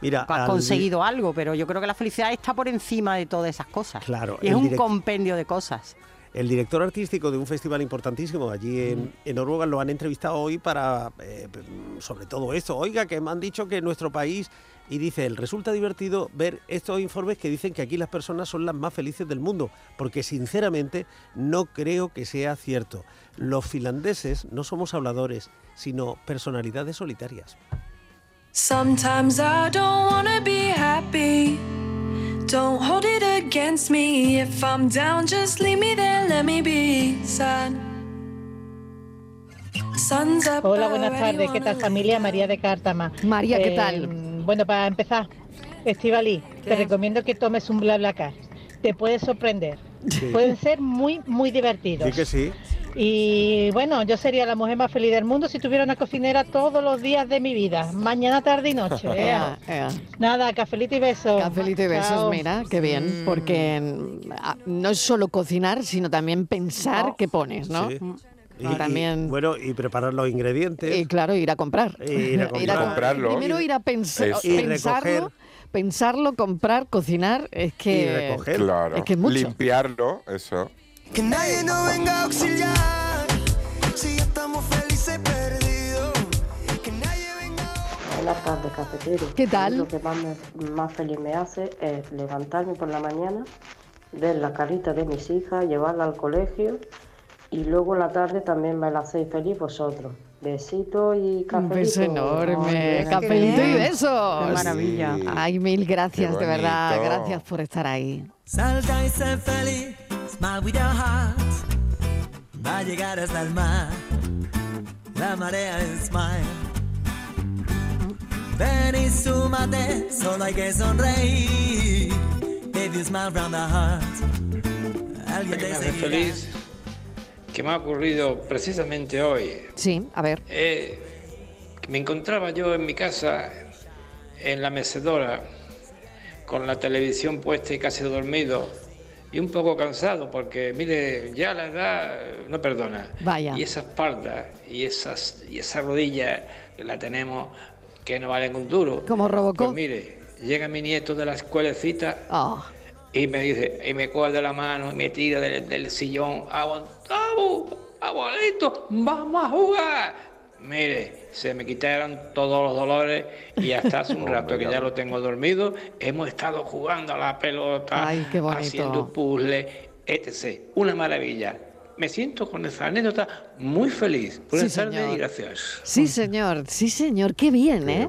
Speaker 5: Mira,
Speaker 6: has
Speaker 5: al-
Speaker 6: conseguido algo, pero yo creo que la felicidad está por encima de todas esas cosas.
Speaker 5: Claro,
Speaker 6: Y es un
Speaker 5: direct-
Speaker 6: compendio de cosas.
Speaker 5: El director artístico de un festival importantísimo allí en, en Noruega lo han entrevistado hoy para, eh, sobre todo esto. Oiga, que me han dicho que en nuestro país, y dice él, resulta divertido ver estos informes que dicen que aquí las personas son las más felices del mundo, porque sinceramente no creo que sea cierto. Los finlandeses no somos habladores, sino personalidades solitarias.
Speaker 2: Sometimes I don't wanna be happy. Don't hold it against me. If I'm down, just leave me there, let me be sad. Sun's up,
Speaker 18: Hola, buenas tardes. ¿Qué tal, familia? María de Cártama.
Speaker 4: María, ¿qué
Speaker 18: Eh,
Speaker 4: tal?
Speaker 18: Bueno, para empezar, Estivali, te recomiendo que tomes un BlaBlaCar. Te puede sorprender.
Speaker 5: Sí.
Speaker 18: Pueden ser muy, muy divertidos.
Speaker 5: Sí que sí.
Speaker 18: Y bueno, yo sería la mujer más feliz del mundo si tuviera una cocinera todos los días de mi vida, mañana, tarde y noche.
Speaker 4: Ea,
Speaker 18: ea.
Speaker 4: ea.
Speaker 18: Nada, cafelito y besos.
Speaker 4: Cafelito y besos,
Speaker 18: Chao.
Speaker 4: mira, qué bien, porque mm, ah, no es solo cocinar, sino también pensar qué pones, ¿no?
Speaker 5: Sí.
Speaker 4: Y también-
Speaker 5: bueno, y preparar los ingredientes.
Speaker 4: Y claro, ir a comprar.
Speaker 5: Ir a [laughs] comprar.
Speaker 8: Comprarlo.
Speaker 4: Primero ir a pensar,
Speaker 8: Eso.
Speaker 5: Y
Speaker 4: pensarlo,
Speaker 5: recoger.
Speaker 4: pensarlo, comprar, cocinar, es que
Speaker 8: Claro.
Speaker 4: es que es mucho.
Speaker 8: Limpiarlo, eso.
Speaker 2: Que nadie nos venga a auxiliar. Si ya estamos felices perdidos. Que nadie venga
Speaker 19: Buenas tardes, cafetero.
Speaker 4: ¿Qué tal?
Speaker 19: Lo que más, me- más feliz me hace es levantarme por la mañana, ver la carita de mis hijas, llevarla al colegio Y luego la tarde también me la hacéis feliz vosotros. Besitos y cafelito.
Speaker 4: Un beso enorme.
Speaker 19: Ay,
Speaker 4: Cafelito y besos.
Speaker 19: Qué maravilla.
Speaker 4: Ay, mil gracias, de verdad. Gracias por estar ahí.
Speaker 20: Salta y sé feliz, smile with your heart. Va a llegar hasta el mar. La marea es smile. Ven y súmate, solo hay que sonreír. If you smile from the heart, alguien te seguirá.
Speaker 21: feliz, que me ha ocurrido precisamente hoy.
Speaker 4: Sí, a ver.
Speaker 21: Eh, me encontraba yo en mi casa, en la mecedora, con la televisión puesta y casi dormido, y un poco cansado, porque mire, ya la edad no perdona.
Speaker 4: Vaya.
Speaker 21: Y esa espalda y, esas, y esa rodilla la tenemos, que no valen un duro.
Speaker 4: Como Robocop.
Speaker 21: Pues mire, llega mi nieto de la escuelecita
Speaker 4: Ah,
Speaker 21: y me dice, y me coge de la mano y me tira del, del sillón, aguantamos, abuelito, vamos a jugar. Mire, se me quitaron todos los dolores y hasta hace un [laughs] rato que ya lo tengo dormido, hemos estado jugando a la pelota,
Speaker 4: Ay, qué bonito.
Speaker 21: haciendo puzzles, etc. Una maravilla. Me siento con esa anécdota muy feliz. Buenas
Speaker 4: Sí,
Speaker 21: tardes y gracias.
Speaker 4: sí, señor. Sí, señor. Qué bien, ¿eh?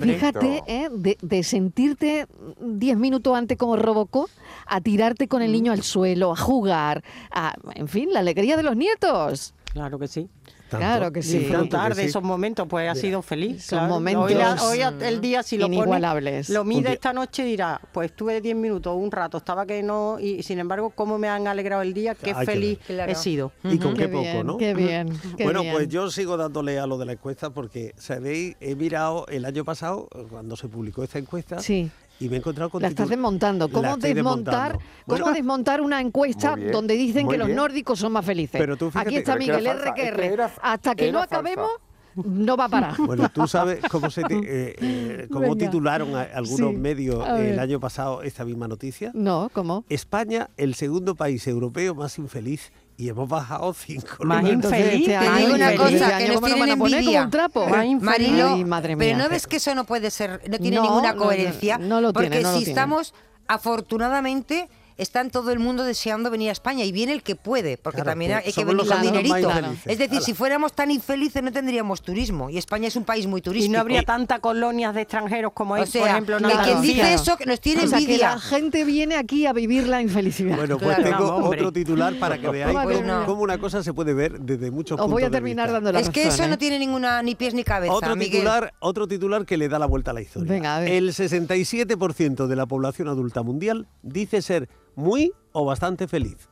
Speaker 4: Fíjate, ¿eh? De, de sentirte 10 minutos antes como Robocop a tirarte con el niño al suelo, a jugar, a, en fin, la alegría de los nietos.
Speaker 6: Claro que sí.
Speaker 4: Claro que sí.
Speaker 6: Disfrutar de esos momentos, pues ha sido feliz.
Speaker 4: son
Speaker 6: claro.
Speaker 4: momentos
Speaker 6: Hoy, la- hoy a- el día, si lo pone,
Speaker 4: inigualables.
Speaker 6: lo mide esta noche y dirá, pues estuve 10 minutos, un rato, estaba que no, y sin embargo, cómo me han alegrado el día, qué feliz he sido.
Speaker 5: Y con qué, poco, ¿no?
Speaker 4: qué bien, qué
Speaker 5: bueno,
Speaker 4: bien.
Speaker 5: pues yo sigo dándole a lo de la encuesta porque, ¿sabéis? He mirado el año pasado, cuando se publicó esta encuesta,
Speaker 4: Sí.
Speaker 5: Y me he encontrado con
Speaker 4: La estás desmontando. ¿Cómo desmontar,
Speaker 5: desmontando.
Speaker 4: cómo [laughs] desmontar una encuesta
Speaker 5: bien,
Speaker 4: donde dicen que los
Speaker 5: bien.
Speaker 4: nórdicos son más felices?
Speaker 5: Pero tú fíjate-
Speaker 4: Aquí está
Speaker 5: que
Speaker 4: Miguel
Speaker 5: era es que
Speaker 4: Hasta que no
Speaker 5: falsa.
Speaker 4: acabemos, no va a parar. [laughs]
Speaker 5: Bueno, tú sabes [laughs] cómo se te- eh, eh, cómo
Speaker 4: Venga.
Speaker 5: titularon a- algunos
Speaker 4: Sí,
Speaker 5: medios
Speaker 4: a
Speaker 5: el año pasado esta misma noticia.
Speaker 4: No, ¿cómo?
Speaker 5: España, el segundo país europeo más infeliz y hemos bajado cinco.
Speaker 6: Más
Speaker 5: lugares.
Speaker 6: infeliz,
Speaker 7: Te digo una cosa, que nos tienen envidia. Marilo, pero no ves que eso no puede ser, no tiene
Speaker 4: No,
Speaker 7: ninguna
Speaker 4: no, no,
Speaker 7: coherencia.
Speaker 4: no lo tiene,
Speaker 7: porque
Speaker 4: no lo
Speaker 7: si
Speaker 4: tiene.
Speaker 7: estamos, afortunadamente, está en todo el mundo deseando venir a España y viene el que puede, porque
Speaker 5: Claro,
Speaker 7: también
Speaker 5: pues
Speaker 7: hay que venir con dinerito. Es decir,
Speaker 5: Ala.
Speaker 7: si fuéramos tan infelices no tendríamos turismo y España es un país muy
Speaker 6: Y
Speaker 7: turístico.
Speaker 6: no habría tantas colonias de extranjeros como hay,
Speaker 7: O sea,
Speaker 6: por ejemplo, en
Speaker 7: que quien dice eso que nos tiene
Speaker 4: o sea, que
Speaker 7: envidia.
Speaker 4: la gente viene aquí a vivir la infelicidad.
Speaker 5: Bueno, pues
Speaker 7: Claro.
Speaker 5: tengo
Speaker 7: No,
Speaker 5: otro titular para que veáis
Speaker 7: Pues
Speaker 5: cómo,
Speaker 7: no.
Speaker 5: cómo una cosa se puede ver desde muchos
Speaker 4: Os
Speaker 5: puntos
Speaker 4: voy a
Speaker 5: de
Speaker 4: terminar
Speaker 5: vista.
Speaker 4: dando la
Speaker 7: es que
Speaker 4: razón,
Speaker 7: eso
Speaker 4: ¿eh?
Speaker 7: no tiene ninguna ni pies ni cabeza,
Speaker 5: Otro
Speaker 7: Miguel.
Speaker 5: titular, otro titular que le da la vuelta a la historia.
Speaker 4: Venga, a ver.
Speaker 5: El 67% de la población adulta mundial dice ser muy o bastante feliz.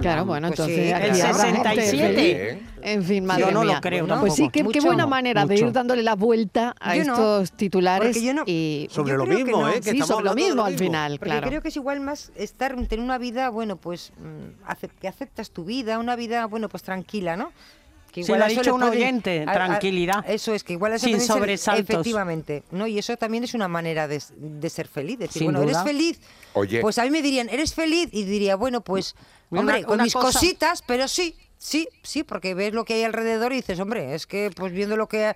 Speaker 4: Claro, bueno,
Speaker 7: Pues
Speaker 4: entonces
Speaker 7: sí,
Speaker 4: aquí
Speaker 6: el
Speaker 4: habrá gente
Speaker 6: 67.
Speaker 4: feliz. En fin, madre
Speaker 6: Yo no lo
Speaker 4: mía.
Speaker 6: creo
Speaker 4: Pues sí, qué, qué buena manera de
Speaker 6: Mucho.
Speaker 4: ir dándole la vuelta a
Speaker 7: Yo no,
Speaker 4: estos titulares
Speaker 7: porque yo no-
Speaker 4: y
Speaker 5: Sobre
Speaker 7: Yo
Speaker 5: lo mismo,
Speaker 7: no.
Speaker 5: ¿eh? Que
Speaker 4: sí, sobre lo
Speaker 5: de
Speaker 4: mismo
Speaker 5: lo
Speaker 4: al final,
Speaker 7: Porque
Speaker 4: claro.
Speaker 7: creo que es igual más estar, tener una vida, bueno, pues mm, que aceptas tu vida, una vida, bueno, pues tranquila, ¿no? Que
Speaker 6: Sí, lo ha dicho un
Speaker 7: puede-
Speaker 6: oyente, tranquilidad.
Speaker 7: eso es, que igual a eso
Speaker 6: Sin
Speaker 7: puede ser-
Speaker 6: sobresaltos.
Speaker 7: efectivamente, ¿no? Y eso también es una manera de, de ser feliz. Decir,
Speaker 6: Sin
Speaker 7: bueno,
Speaker 6: duda.
Speaker 7: eres feliz.
Speaker 8: Oye.
Speaker 7: Pues a mí me dirían, ¿eres feliz? Y diría, bueno, pues,
Speaker 6: Una-
Speaker 7: hombre, con
Speaker 6: una
Speaker 7: mis
Speaker 6: cosa-
Speaker 7: cositas, pero sí, sí, sí, porque ves lo que hay alrededor y dices, hombre, es que pues viendo lo que...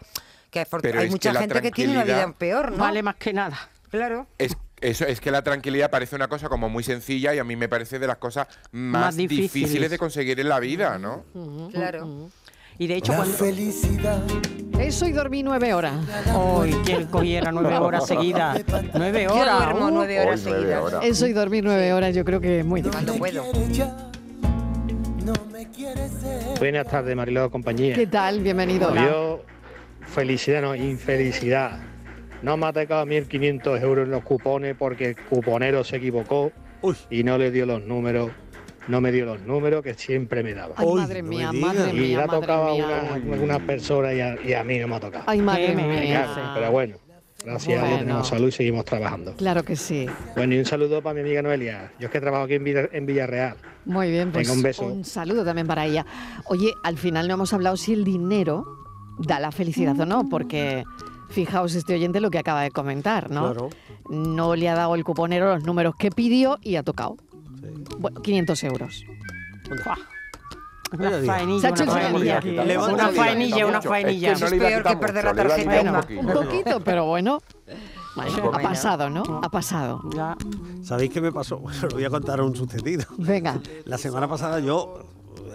Speaker 7: que
Speaker 8: Pero
Speaker 7: hay mucha
Speaker 8: que
Speaker 7: gente que tiene una vida peor, ¿no?
Speaker 6: Vale más que nada.
Speaker 7: Claro.
Speaker 8: Es, eso, es que la tranquilidad parece una cosa como muy sencilla y a mí me parece de las cosas más,
Speaker 6: Más difíciles.
Speaker 8: difíciles de conseguir en la vida, ¿no?
Speaker 7: Claro.
Speaker 6: Y de hecho,
Speaker 20: La
Speaker 6: cuando.
Speaker 20: felicidad.
Speaker 4: Eso y dormí nueve horas.
Speaker 6: Hoy, quien cogiera nueve horas seguidas. Nueve
Speaker 7: Yo
Speaker 6: horas.
Speaker 7: duermo
Speaker 6: uh.
Speaker 7: nueve horas
Speaker 8: Hoy nueve
Speaker 7: seguidas.
Speaker 8: horas.
Speaker 4: Eso y dormir nueve horas yo creo que es muy difícil.
Speaker 7: Puedo.
Speaker 20: No me quieres ser.
Speaker 22: Buenas tardes, Mariló, compañía.
Speaker 4: ¿Qué tal? Bienvenido.
Speaker 22: Yo, felicidad, no, infelicidad. No me ha tocado 1.500 euros en los cupones porque el cuponero se equivocó
Speaker 5: Uy.
Speaker 22: y no le dio los números, no me dio los números que siempre me daba.
Speaker 4: Ay, madre
Speaker 5: no
Speaker 4: mía, madre
Speaker 22: y le
Speaker 4: mía,
Speaker 22: ha tocado a
Speaker 4: mía.
Speaker 22: una, una persona y a, y a mí no me ha tocado.
Speaker 4: Ay, madre mía.
Speaker 22: Pero bueno, gracias a Dios
Speaker 4: Bueno.
Speaker 22: tenemos salud y seguimos trabajando.
Speaker 4: Claro que sí.
Speaker 22: Bueno, y un saludo para mi amiga Noelia. Yo es que trabajo aquí en, Villa- en Villarreal.
Speaker 4: Muy bien, pues
Speaker 22: Venga, un beso.
Speaker 4: un saludo también para ella. Oye, al final no hemos hablado si el dinero da la felicidad o no, porque fijaos este oyente lo que acaba de comentar, ¿no?
Speaker 5: Claro.
Speaker 4: No le ha dado el cuponero los números que pidió y ha tocado. Bueno, 500 euros.
Speaker 6: Una faenilla, una faenilla. Una faenilla, una faenilla.
Speaker 8: Es
Speaker 7: peor que perder la tarjeta,
Speaker 8: un poquito.
Speaker 4: Un poquito, pero bueno. Bueno, ha pasado, ¿no? Ha pasado.
Speaker 6: Ya.
Speaker 5: ¿Sabéis qué me pasó? [laughs] Bueno, lo voy a contar un sucedido.
Speaker 4: Venga.
Speaker 5: La semana pasada yo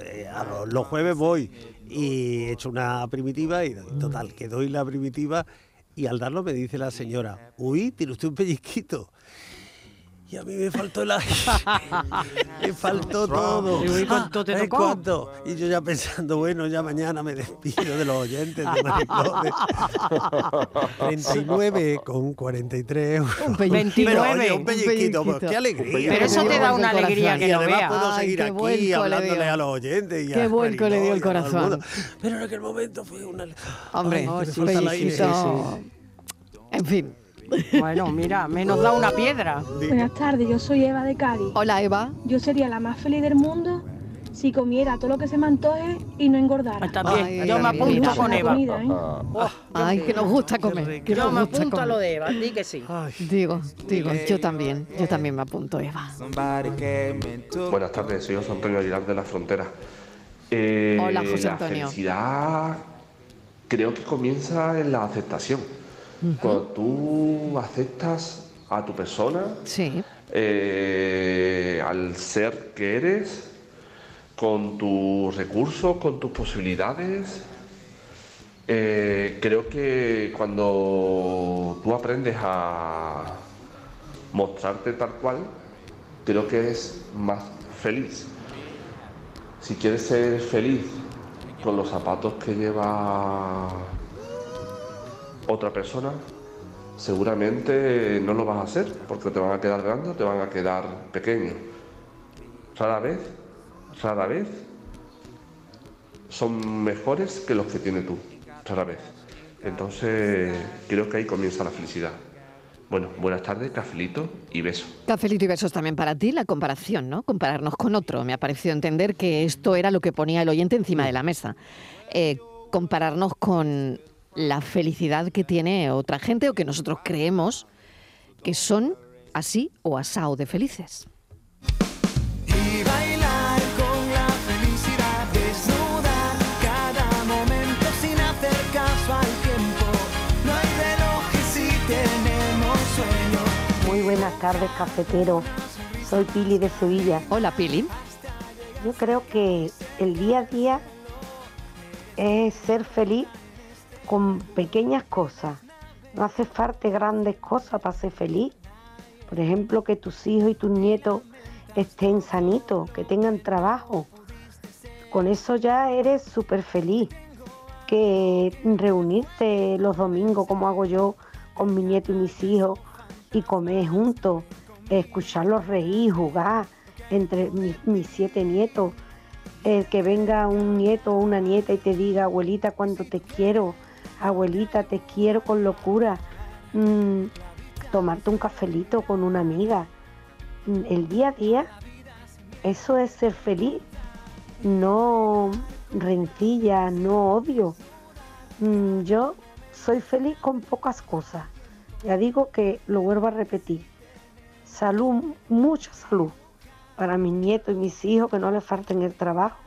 Speaker 5: eh, a los, los jueves voy y he hecho una primitiva y total, que doy la primitiva y al darlo me dice la señora, uy, tiene usted un pellizquito. Y a mí me faltó el aire. [laughs] me faltó todo.
Speaker 6: ¿y cuánto te
Speaker 5: Ah, ¿eh,
Speaker 6: tocó?
Speaker 5: cuánto? Y yo ya pensando, bueno, ya mañana me despido de los oyentes de Maricones. 39 con 43 euros.
Speaker 6: Un pellizquito.
Speaker 5: Pero, oye,
Speaker 6: 29,
Speaker 5: un
Speaker 6: un
Speaker 5: pellizquito, pues,
Speaker 4: pellizquito.
Speaker 5: qué alegría.
Speaker 6: Pero eso te da una alegría que
Speaker 5: y
Speaker 6: no
Speaker 5: además
Speaker 6: veas.
Speaker 5: puedo
Speaker 4: Ay,
Speaker 5: seguir
Speaker 4: qué
Speaker 5: aquí hablándole
Speaker 4: dio.
Speaker 5: a los oyentes. Y
Speaker 4: Qué
Speaker 5: a
Speaker 4: vuelco le dio el corazón.
Speaker 5: Pero en aquel momento fue una...
Speaker 4: Hombre,
Speaker 5: Ay,
Speaker 4: un
Speaker 5: falta el aire.
Speaker 4: pellizquito. En fin.
Speaker 6: Bueno, mira, menos da una piedra.
Speaker 23: Buenas tardes, yo soy Eva de Cádiz.
Speaker 4: Hola, Eva.
Speaker 23: Yo sería la más feliz del mundo si comiera todo lo que se me antoje y no engordara.
Speaker 6: También,
Speaker 4: Ay,
Speaker 6: yo me apunto con
Speaker 23: La
Speaker 6: Eva.
Speaker 23: comida, ¿eh?
Speaker 6: Oh,
Speaker 4: Ay, que nos gusta comer. Que
Speaker 6: yo me apunto a lo de Eva, di que sí.
Speaker 4: Digo, digo, yo también, yo también me apunto, Eva.
Speaker 24: Buenas tardes, soy José Antonio Aguilar de la Frontera. Eh,
Speaker 4: Hola, José
Speaker 24: La
Speaker 4: Antonio.
Speaker 24: felicidad creo que comienza en la aceptación. Cuando tú aceptas a tu persona,
Speaker 4: Sí.
Speaker 24: eh, al ser que eres, con tus recursos, con tus posibilidades, eh, creo que cuando tú aprendes a mostrarte tal cual, creo que es más feliz. Si quieres ser feliz con los zapatos que lleva otra persona, seguramente no lo vas a hacer porque te van a quedar grandes o te van a quedar pequeños. Rara vez, rara vez son mejores que los que tienes tú, rara vez. Entonces creo que ahí comienza la felicidad. Bueno, buenas tardes, cafelito y beso.
Speaker 4: Cafelito y besos también para ti, la comparación, ¿no? Compararnos con otro. Me ha parecido entender que esto era lo que ponía el oyente encima de la mesa. Eh, compararnos con la felicidad que tiene otra gente o que nosotros creemos que son así o asao de felices.
Speaker 25: Muy buenas tardes, cafetero. Soy Pili de Sevilla.
Speaker 4: Hola, Pili.
Speaker 25: Yo creo que el día a día es ser feliz con pequeñas cosas. No hace falta grandes cosas para ser feliz. Por ejemplo, que tus hijos y tus nietos estén sanitos, que tengan trabajo. Con eso ya eres súper feliz. Que reunirte los domingos, como hago yo, con mi nieto y mis hijos, y comer juntos, escucharlos reír, jugar entre mis, mis siete nietos. El que venga un nieto o una nieta y te diga, abuelita, cuánto te quiero, abuelita, te quiero con locura. Mm, tomarte un cafelito con una amiga. Mm, El día a día, eso es ser feliz. No rencilla, no odio. Mm, Yo soy feliz con pocas cosas. Ya digo que lo vuelvo a repetir. Salud, mucha salud para mis nietos y mis hijos, que no les falten el trabajo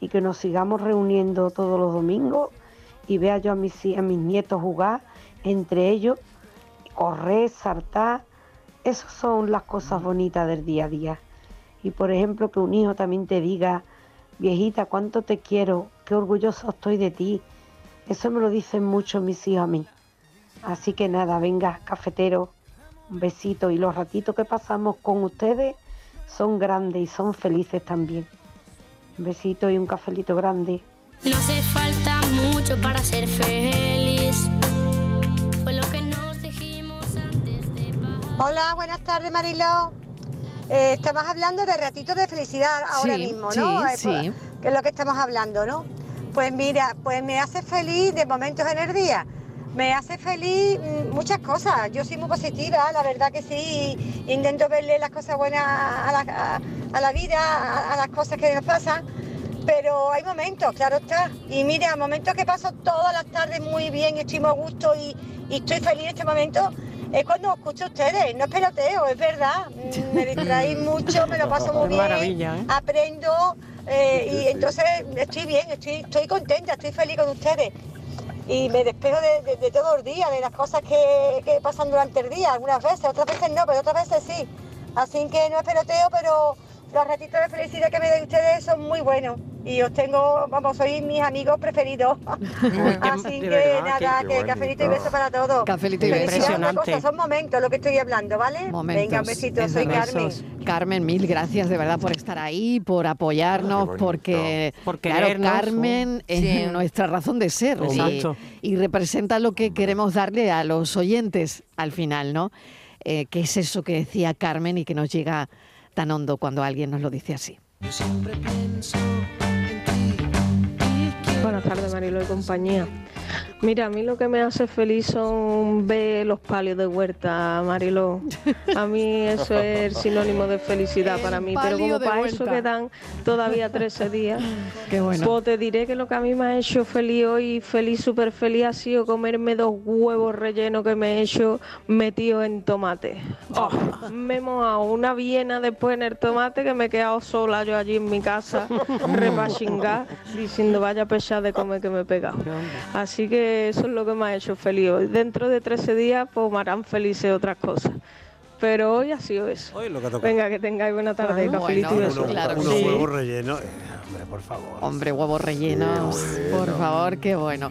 Speaker 25: y que nos sigamos reuniendo todos los domingos y vea yo a mis, a mis nietos jugar entre ellos, correr, saltar. Esas son las cosas bonitas del día a día. Y por ejemplo, que un hijo también te diga, viejita, cuánto te quiero, qué orgulloso estoy de ti. Eso me lo dicen mucho mis hijos a mí. Así que nada, venga, cafetero, un besito. Y los ratitos que pasamos con ustedes son grandes y son felices también. Un besito y un cafelito grande.
Speaker 2: No hace falta mucho para ser feliz. Fue lo que nos dijimos antes de
Speaker 26: Hola, buenas tardes Mariló. Eh, estamos hablando de ratitos de felicidad ahora
Speaker 4: Sí,
Speaker 26: mismo,
Speaker 4: sí,
Speaker 26: ¿no? Eh,
Speaker 4: sí.
Speaker 26: pues, que es lo que estamos hablando, ¿no? Pues mira, pues me hace feliz de momentos en el día. Me hace feliz mm, muchas cosas. Yo soy muy positiva, la verdad que sí. Intento verle las cosas buenas a la, a- a la vida, a, a las cosas que nos pasan. Pero hay momentos, claro está. Y mira, momentos que paso todas las tardes muy bien, estoy muy a gusto y, y estoy feliz en este momento. Es cuando os escucho a ustedes, no es peloteo, es verdad. Mm, Me distraéis [laughs] mucho, me lo paso muy bien,
Speaker 6: maravilla, ¿eh?
Speaker 26: aprendo eh, y entonces estoy bien, estoy, estoy contenta, estoy feliz con ustedes. Y me despejo de, de- de todo el día, de las cosas que, que pasan durante el día, algunas veces, otras veces no, pero otras veces sí. Así que no es peloteo, pero los ratitos de felicidad que me den ustedes son muy buenos. Y os tengo, vamos, sois mis amigos preferidos. [laughs] [laughs] Así que
Speaker 4: verdad,
Speaker 26: nada, que cafelito y beso para todos.
Speaker 4: Cafelito y beso.
Speaker 26: es una
Speaker 4: Impresionante.
Speaker 26: cosa, son momentos lo que estoy hablando, ¿vale?
Speaker 4: Momentos,
Speaker 26: Venga, un besito,
Speaker 4: es
Speaker 26: soy. Carmen.
Speaker 4: Carmen, mil gracias de verdad por estar ahí, por apoyarnos, porque
Speaker 6: Por
Speaker 4: claro, Carmen
Speaker 6: sí.
Speaker 4: es
Speaker 6: Sí.
Speaker 4: nuestra razón de ser y-
Speaker 6: Exacto.
Speaker 4: y, representa lo que queremos darle a los oyentes al final, ¿no? Eh, ¿Qué es eso que decía Carmen y que nos llega tan hondo cuando alguien nos lo dice así?
Speaker 27: Buenas tardes, Marilo y compañía. Mira, a mí lo que me hace feliz son ver los palios de huerta, Marilo. A mí eso es el [laughs] sinónimo de felicidad para mí. Pero como para eso quedan todavía 13 días, [laughs]
Speaker 4: Qué bueno.
Speaker 27: pues te diré que lo que a mí me ha hecho feliz hoy, feliz, súper feliz, ha sido comerme dos huevos rellenos que me he hecho metidos en tomate. Oh, [laughs] me he mojado una viena después en el tomate que me he quedado sola yo allí en mi casa, repachingá, diciendo vaya pesada de comer que me he pegado. Así que eso es lo que me ha hecho feliz hoy. Dentro de 13 días pues me harán felices otras cosas. Pero hoy ha sido eso.
Speaker 5: Hoy lo que toca.
Speaker 27: Venga, que tengáis buena tarde,
Speaker 4: Bueno,
Speaker 27: cafelito y
Speaker 5: Unos,
Speaker 27: besos.
Speaker 5: unos
Speaker 27: Sí.
Speaker 5: huevos rellenos. Eh, hombre, por favor.
Speaker 4: Hombre, huevos rellenos, por favor, qué bueno.